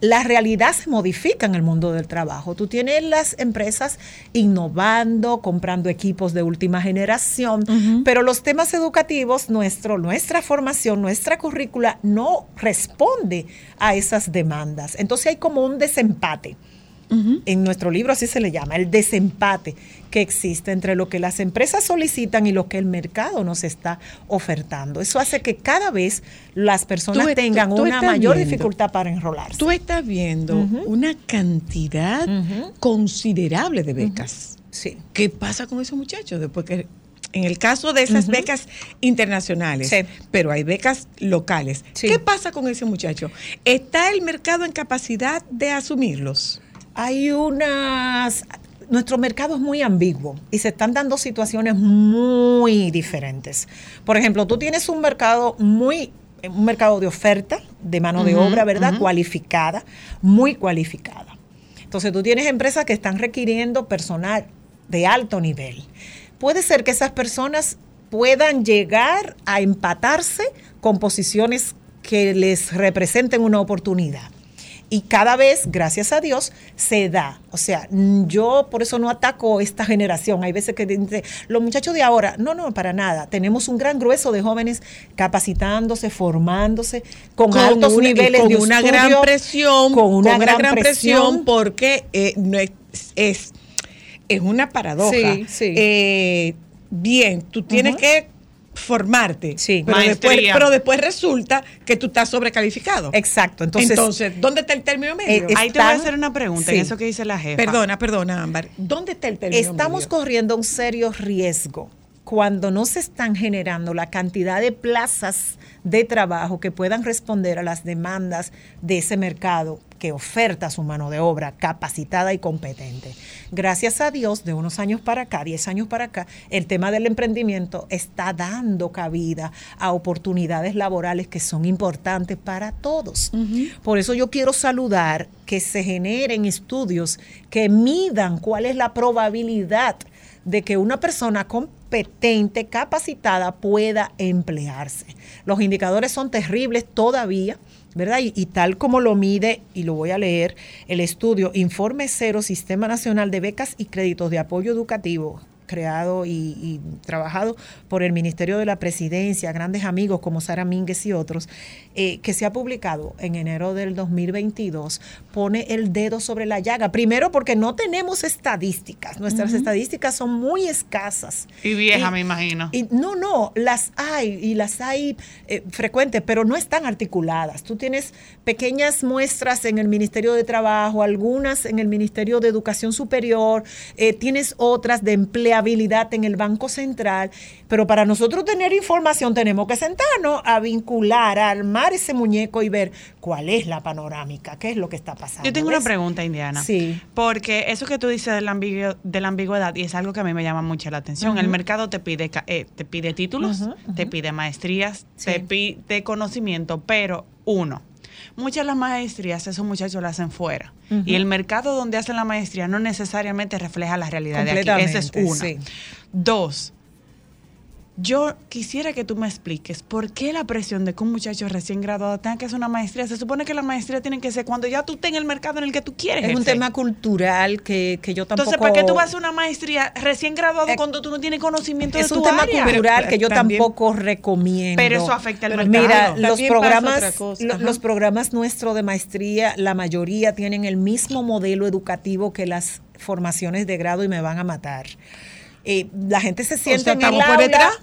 La realidad se modifica en el mundo del trabajo. Tú tienes las empresas innovando, comprando equipos de última generación, pero los temas educativos, nuestro, nuestra formación, nuestra currícula no responde a esas demandas. Entonces hay como un desempate. En nuestro libro así se le llama, el desempate que existe entre lo que las empresas solicitan y lo que el mercado nos está ofertando. Eso hace que cada vez las personas
Tú
tengan
tú
una mayor
viendo.
dificultad para enrolarse.
Tú estás viendo una cantidad considerable de becas.
Sí.
¿Qué pasa con esos muchachos? Después que en el caso de esas becas internacionales, pero hay becas locales. ¿Qué pasa con ese muchacho? ¿Está el mercado en capacidad de asumirlos?
Hay unas nuestro mercado es muy ambiguo y se están dando situaciones muy diferentes. Por ejemplo, tú tienes un mercado muy un mercado de oferta de mano de obra, ¿verdad? Cualificada, muy cualificada. Entonces tú tienes empresas que están requiriendo personal de alto nivel. Puede ser que esas personas puedan llegar a empatarse con posiciones que les representen una oportunidad. Y cada vez, gracias a Dios, se da. O sea, yo por eso no ataco esta generación. Hay veces que dicen, los muchachos de ahora, no, no, para nada. Tenemos un gran grueso de jóvenes capacitándose, formándose, con, altos
una- y
niveles
con
de
una
estudio,
gran presión,
con una gran, presión.
porque eh, no es, es, es una paradoja.
Sí, sí.
Eh, bien, tú tienes
Ujú.
que formarte.
Sí.
pero después,
Maestría.
pero después resulta que tú estás sobrecalificado.
Exacto. Entonces,
Entonces, ¿dónde está el término medio?
Eh,
Ahí te voy a hacer una pregunta
Sí.
en eso que dice la jefa.
Perdona, perdona, Ámbar. ¿Dónde está el término
Estamos
medio?
corriendo un serio riesgo cuando no se están generando la cantidad de plazas de trabajo que puedan responder a las demandas de ese mercado que oferta su mano de obra capacitada y competente. Gracias a Dios, de unos años para acá, 10 años para acá, el tema del emprendimiento está dando cabida a oportunidades laborales que son importantes para todos. Por eso yo quiero saludar que se generen estudios que midan cuál es la probabilidad de que una persona competente, capacitada, pueda emplearse. Los indicadores son terribles todavía. ¿Verdad? Y, y tal como lo mide, y lo voy a leer, el estudio Informe Cero, Sistema Nacional de Becas y Créditos de Apoyo Educativo, creado y, y trabajado por el Ministerio de la Presidencia, grandes amigos como Sara Mínguez y otros, eh, que se ha publicado en enero del 2022, pone el dedo sobre la llaga. Primero porque no tenemos estadísticas, nuestras estadísticas son muy escasas.
Y vieja,
Y-
me imagino.
y no, no, las hay y las hay eh, frecuentes, pero no están articuladas. Tú tienes pequeñas muestras en el Ministerio de Trabajo, algunas en el Ministerio de Educación Superior, eh, tienes otras de empleabilidad en el Banco Central, pero para nosotros tener información tenemos que sentarnos a vincular, a armar ese muñeco y ver cuál es la panorámica, qué es lo que está pasando.
Yo tengo una pregunta, Indiana.
Sí.
Porque eso que tú dices de la, ambigu- de la ambigüedad, y es algo que a mí me llama mucho la atención. El mercado te pide, eh, te pide títulos, te pide maestrías,
Sí.
te pide conocimiento, pero uno, muchas de las maestrías esos muchachos las hacen fuera. Y el mercado donde hacen la maestría no necesariamente refleja la realidad de aquí. Esa es una.
sí.
Dos, yo quisiera que tú me expliques por qué la presión de que un muchacho recién graduado tenga que hacer una maestría. Se supone que la maestría tiene que ser cuando ya tú estés en el mercado en el que tú quieres.
Es un tema cultural que, que yo tampoco...
Entonces, ¿para qué tú vas a hacer una maestría recién graduado cuando tú no tienes conocimiento
es
de
un
tu
tema
área?
cultural que yo
también-
tampoco recomiendo.
Pero eso afecta al mercado.
Mira, los programas, lo- los programas nuestros de maestría, la mayoría tienen el mismo modelo educativo que las formaciones de grado y me van a matar. Eh, la gente se siente
sea,
en el
¿estamos por
aula.
detrás?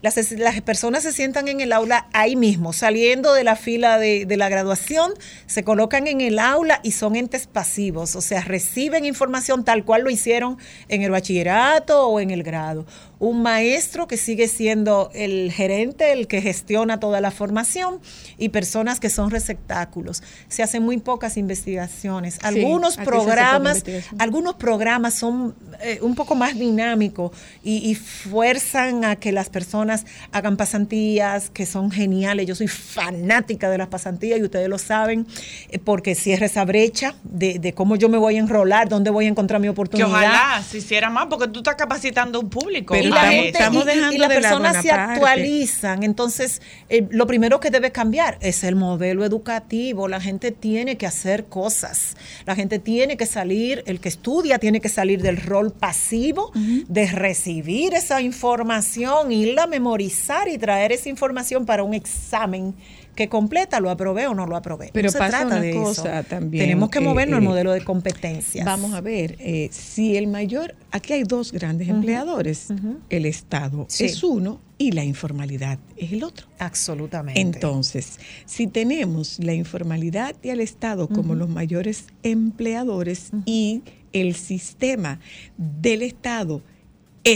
Las, las personas se sientan en el aula ahí mismo, saliendo de la fila de, de la graduación, se colocan en el aula y son entes pasivos, o sea, reciben información tal cual lo hicieron en el bachillerato o en el grado. Un maestro que sigue siendo el gerente, el que gestiona toda la formación, y personas que son receptáculos. Se hacen muy pocas investigaciones. Algunos programas, algunos programas son eh, un poco más dinámicos y, y fuerzan a que las personas hagan pasantías que son geniales. Yo soy fanática de las pasantías y ustedes lo saben, eh, porque cierra esa brecha de, de cómo yo me voy a enrolar, dónde voy a encontrar mi
Que
oportunidad.
ojalá se hiciera más, porque tú estás capacitando a un público.
Pero
y
a
la
estamos-
gente,
estamos
y- y- y
dejando
las personas se
parte.
actualizan. Entonces, eh, lo primero que debe cambiar es el modelo educativo. La gente tiene que hacer cosas. La gente tiene que salir, el que estudia tiene que salir del rol pasivo, de recibir esa información, irla a memorizar y traer esa información para un examen que completa, lo aprobé o no lo aprobé.
Pero
no se
pasa
trata
una
de eso.
cosa también,
Tenemos que
eh,
movernos al
eh,
modelo de competencias.
Vamos a ver, eh, si el mayor, aquí hay dos grandes empleadores, el Estado
Sí.
es uno y la informalidad es el otro.
Absolutamente.
Entonces, si tenemos la informalidad y al Estado como los mayores empleadores y el sistema del Estado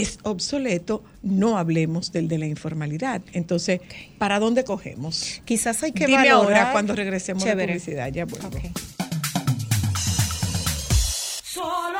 es obsoleto, no hablemos del de la informalidad. Entonces, ¿para dónde cogemos?
Quizás hay que
Dime
valorar-
ahora cuando regresemos
Chévere.
de publicidad, ya vuelvo.
Solo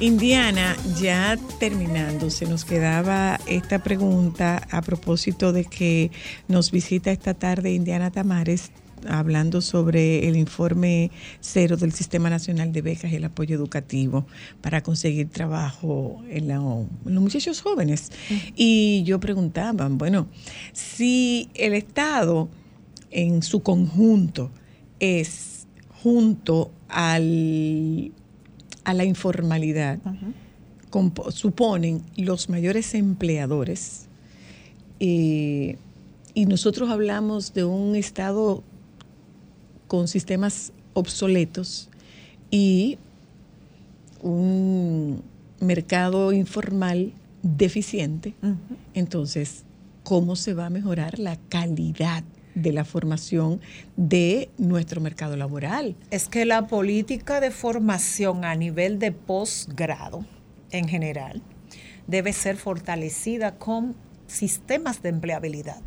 Indiana, ya terminando, se nos quedaba esta pregunta a propósito de que nos visita esta tarde Indiana Tamares hablando sobre el informe cero del Sistema Nacional de Becas y el apoyo educativo para conseguir trabajo en, la- en los muchachos jóvenes. Y yo preguntaba, bueno, si el Estado en su conjunto es junto al, a la informalidad, suponen los mayores empleadores, eh, y nosotros hablamos de un Estado con sistemas obsoletos y un mercado informal deficiente, entonces, ¿cómo se va a mejorar la calidad de la formación de nuestro mercado laboral?
Es que la política de formación a nivel de posgrado en general debe ser fortalecida con sistemas de empleabilidad.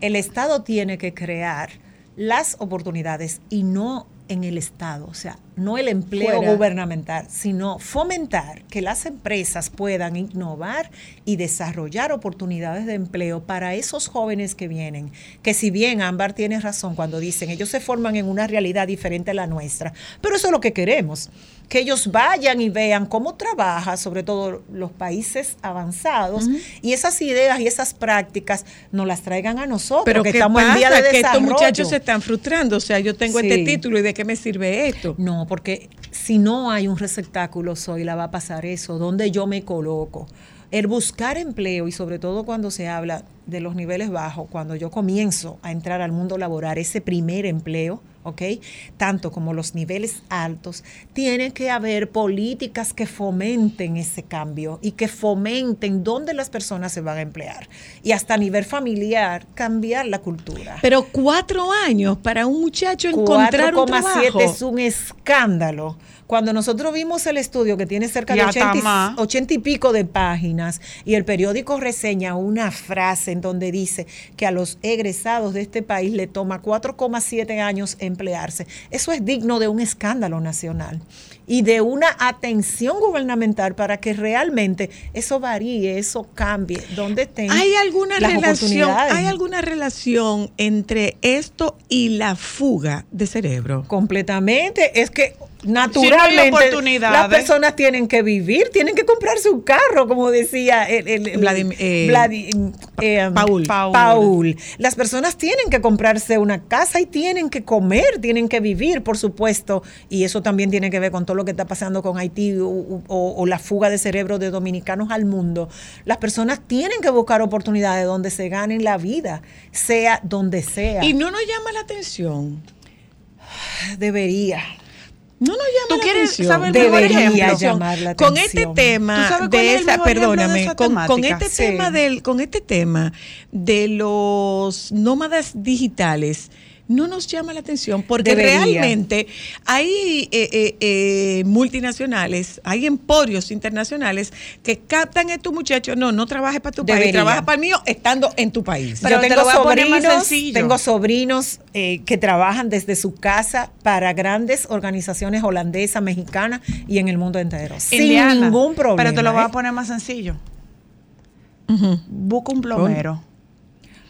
El Estado tiene que crear las oportunidades y no en el Estado, o sea, no el empleo
Fuera.
gubernamental, sino fomentar que las empresas puedan innovar y desarrollar oportunidades de empleo para esos jóvenes que vienen, que si bien Ámbar tiene razón cuando dicen ellos se forman en una realidad diferente a la nuestra, pero eso es lo que queremos, que ellos vayan y vean cómo trabaja, sobre todo los países avanzados, y esas ideas y esas prácticas nos las traigan a nosotros,
Pero
que
¿qué
estamos
pasa?
en vía de
que estos muchachos se están frustrando. O sea, yo tengo este título y ¿de qué me sirve esto?
No, porque si no hay un receptáculo, soy la va a pasar eso, donde yo me coloco. El buscar empleo y sobre todo cuando se habla de los niveles bajos, cuando yo comienzo a entrar al mundo laboral, ese primer empleo, ¿ok? Tanto como los niveles altos, tiene que haber políticas que fomenten ese cambio y que fomenten dónde las personas se van a emplear. Y hasta a nivel familiar, cambiar la cultura.
Pero cuatro años para un muchacho encontrar un
4,7
trabajo.
es un escándalo. Cuando nosotros vimos el estudio que tiene cerca de
hasta
80, y-
más.
80 y pico de páginas y el periódico reseña una frase en donde dice que a los egresados de este país le toma 4,7 años emplearse. Eso es digno de un escándalo nacional y de una atención gubernamental para que realmente eso varíe, eso cambie, donde estén
¿Hay alguna
las
relación? ¿Hay alguna relación entre esto y la fuga de cerebro?
Completamente. Es que naturalmente las personas tienen que vivir, tienen que comprarse un carro, como decía el, el- el-
Vladim- eh,
Vladi- eh,
Paul.
Paul. Las personas tienen que comprarse una casa y tienen que comer, tienen que vivir, por supuesto. Y eso también tiene que ver con todo lo que está pasando con Haití o, o- o la fuga de cerebro de dominicanos al mundo. Las personas tienen que buscar oportunidades donde se ganen la vida, sea donde sea.
Y no nos llama la atención.
Debería.
No nos llama
¿Tú
la
quieres
atención.
saber
Debería
ejemplo?
llamar la
con
atención.
este tema
¿Tú sabes cuál
de
es el
esa,
mejor ejemplo de
perdóname,
esa
con, con este
Sí.
tema del, con este tema de los nómadas digitales, no nos llama la atención porque
Debería.
realmente hay eh, eh, eh, multinacionales, hay emporios internacionales que captan a estos muchachos, no, no trabajes para tu país, trabaja para el mío estando en tu país.
Pero
yo
te
tengo
lo voy a poner más
sobrinos,
sencillo.
tengo sobrinos eh, que trabajan desde su casa para grandes organizaciones holandesas, mexicanas y en el mundo entero. Sin
Indiana,
ningún problema.
Pero te lo voy a poner más sencillo. Busca un plomero.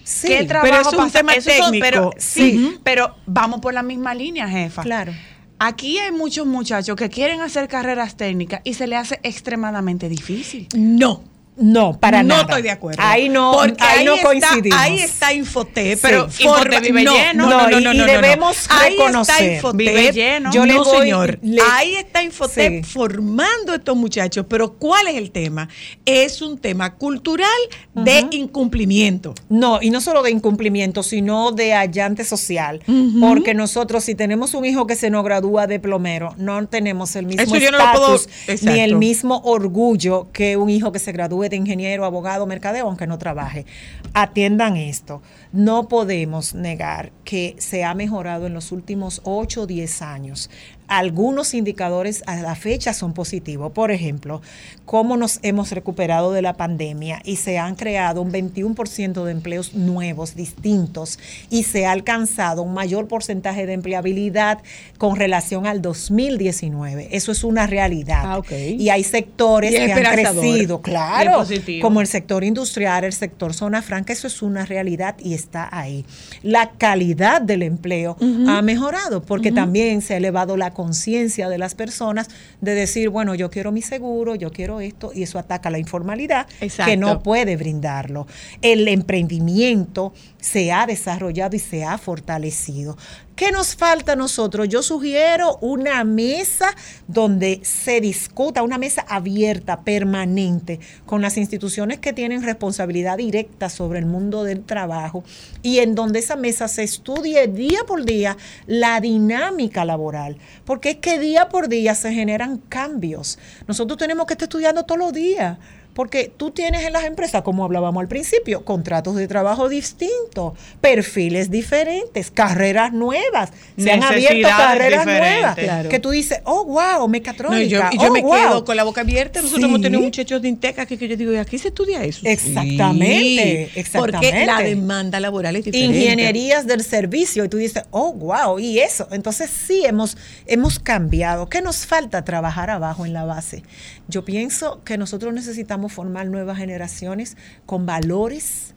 Sí,
¿Qué
pero
trabajo
es un
pasa?
tema
Eso son-
técnico.
pero, sí, pero vamos por la misma línea, jefa.
Claro.
Aquí hay muchos muchachos que quieren hacer carreras técnicas y se le hace extremadamente difícil.
No.
No, para
no
nada.
estoy de acuerdo.
Ahí no,
Porque
ahí
ahí
no
está-
coincidimos.
ahí está Infotep.
Pero
Sí.
Infotep
Forma-
vive
no,
lleno.
No, no, no,
y-
no,
y
no, no.
debemos
Ahí está Infotep.
Vive lleno.
Yo le
no,
voy-
señor.
le-
Ahí está Infotep
Sí.
formando a estos muchachos. Pero ¿cuál es el tema? Es un tema cultural de incumplimiento.
No, y no solo de incumplimiento, sino de allante social. Porque nosotros, si tenemos un hijo que se nos gradúa de plomero, no tenemos el mismo
yo no
estatus ni el mismo orgullo que un hijo que se gradúe de ingeniero, abogado, mercadeo, aunque no trabaje. Atiendan esto. No podemos negar que se ha mejorado en los últimos 8 o 10 años algunos indicadores a la fecha son positivos. Por ejemplo, cómo nos hemos recuperado de la pandemia y se han creado un 21% de empleos nuevos, distintos, y se ha alcanzado un mayor porcentaje de empleabilidad con relación al 2019. Eso es una realidad.
Ah.
Y hay sectores que han crecido, claro, como el sector industrial, el sector zona franca, eso es una realidad y está ahí. La calidad del empleo ha mejorado porque también se ha elevado la conciencia de las personas de decir, bueno, yo quiero mi seguro, yo quiero esto, y eso ataca la informalidad que no puede brindarlo. El emprendimiento se ha desarrollado y se ha fortalecido. ¿Qué nos falta a nosotros? Yo sugiero una mesa donde se discuta, una mesa abierta, permanente, con las instituciones que tienen responsabilidad directa sobre el mundo del trabajo y en donde esa mesa se estudie día por día la dinámica laboral, porque es que día por día se generan cambios. Nosotros tenemos que estar estudiando todos los días. Porque tú tienes en las empresas, como hablábamos al principio, contratos de trabajo distintos, perfiles diferentes, carreras nuevas. Se han abierto carreras nuevas.
Claro.
Que tú dices, oh, wow,
No,
mecatrónica.
y yo, y yo
oh,
me
wow.
quedo con la boca abierta. Nosotros hemos tenido muchachos de Inteca que, que yo digo, ¿y aquí se estudia eso?
Exactamente,
Sí,
exactamente.
Porque la demanda laboral es diferente.
Ingenierías del servicio y tú dices, oh, wow, y eso. Entonces sí hemos, hemos cambiado. ¿Qué nos falta trabajar abajo en la base? Yo pienso que nosotros necesitamos formar nuevas generaciones con valores.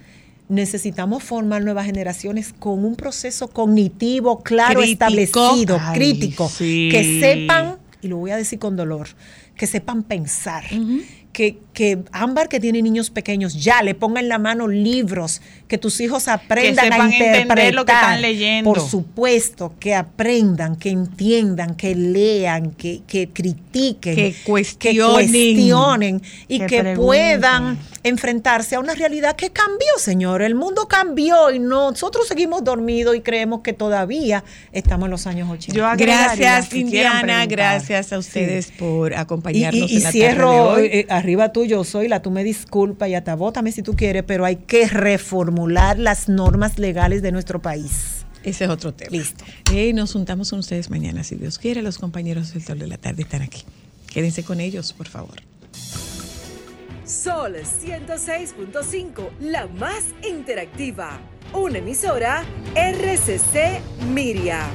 Necesitamos formar nuevas generaciones con un proceso cognitivo claro,
Crítico.
establecido,
Ay,
crítico,
sí.
que sepan, y lo voy a decir con dolor, que sepan pensar, que, que Ámbar que tiene niños pequeños ya le ponga en la mano libros, que tus hijos aprendan a interpretar.
lo que están leyendo.
Por supuesto, que aprendan, que entiendan, que lean, que, que critiquen,
Que cuestionen.
cuestionen y
Que pregunten.
puedan enfrentarse a una realidad que cambió, señor. El mundo cambió y nosotros seguimos dormidos y creemos que todavía estamos en los años 80.
Yo agregaría
Gracias, Indiana. Gracias a ustedes por
Y,
acompañarnos
y- y
en la
cierro
tarde de hoy.
eh, arriba tuyo, soy la, tú me disculpas y atabótame si tú quieres, pero hay que reformular las normas legales de nuestro país.
Ese es otro tema.
Listo.
Eh, nos juntamos con ustedes mañana, si Dios quiere. Los compañeros del Sol de la Tarde están aquí. Quédense con ellos, por favor.
Sol 106.5, la más interactiva. Una emisora RCC Miria.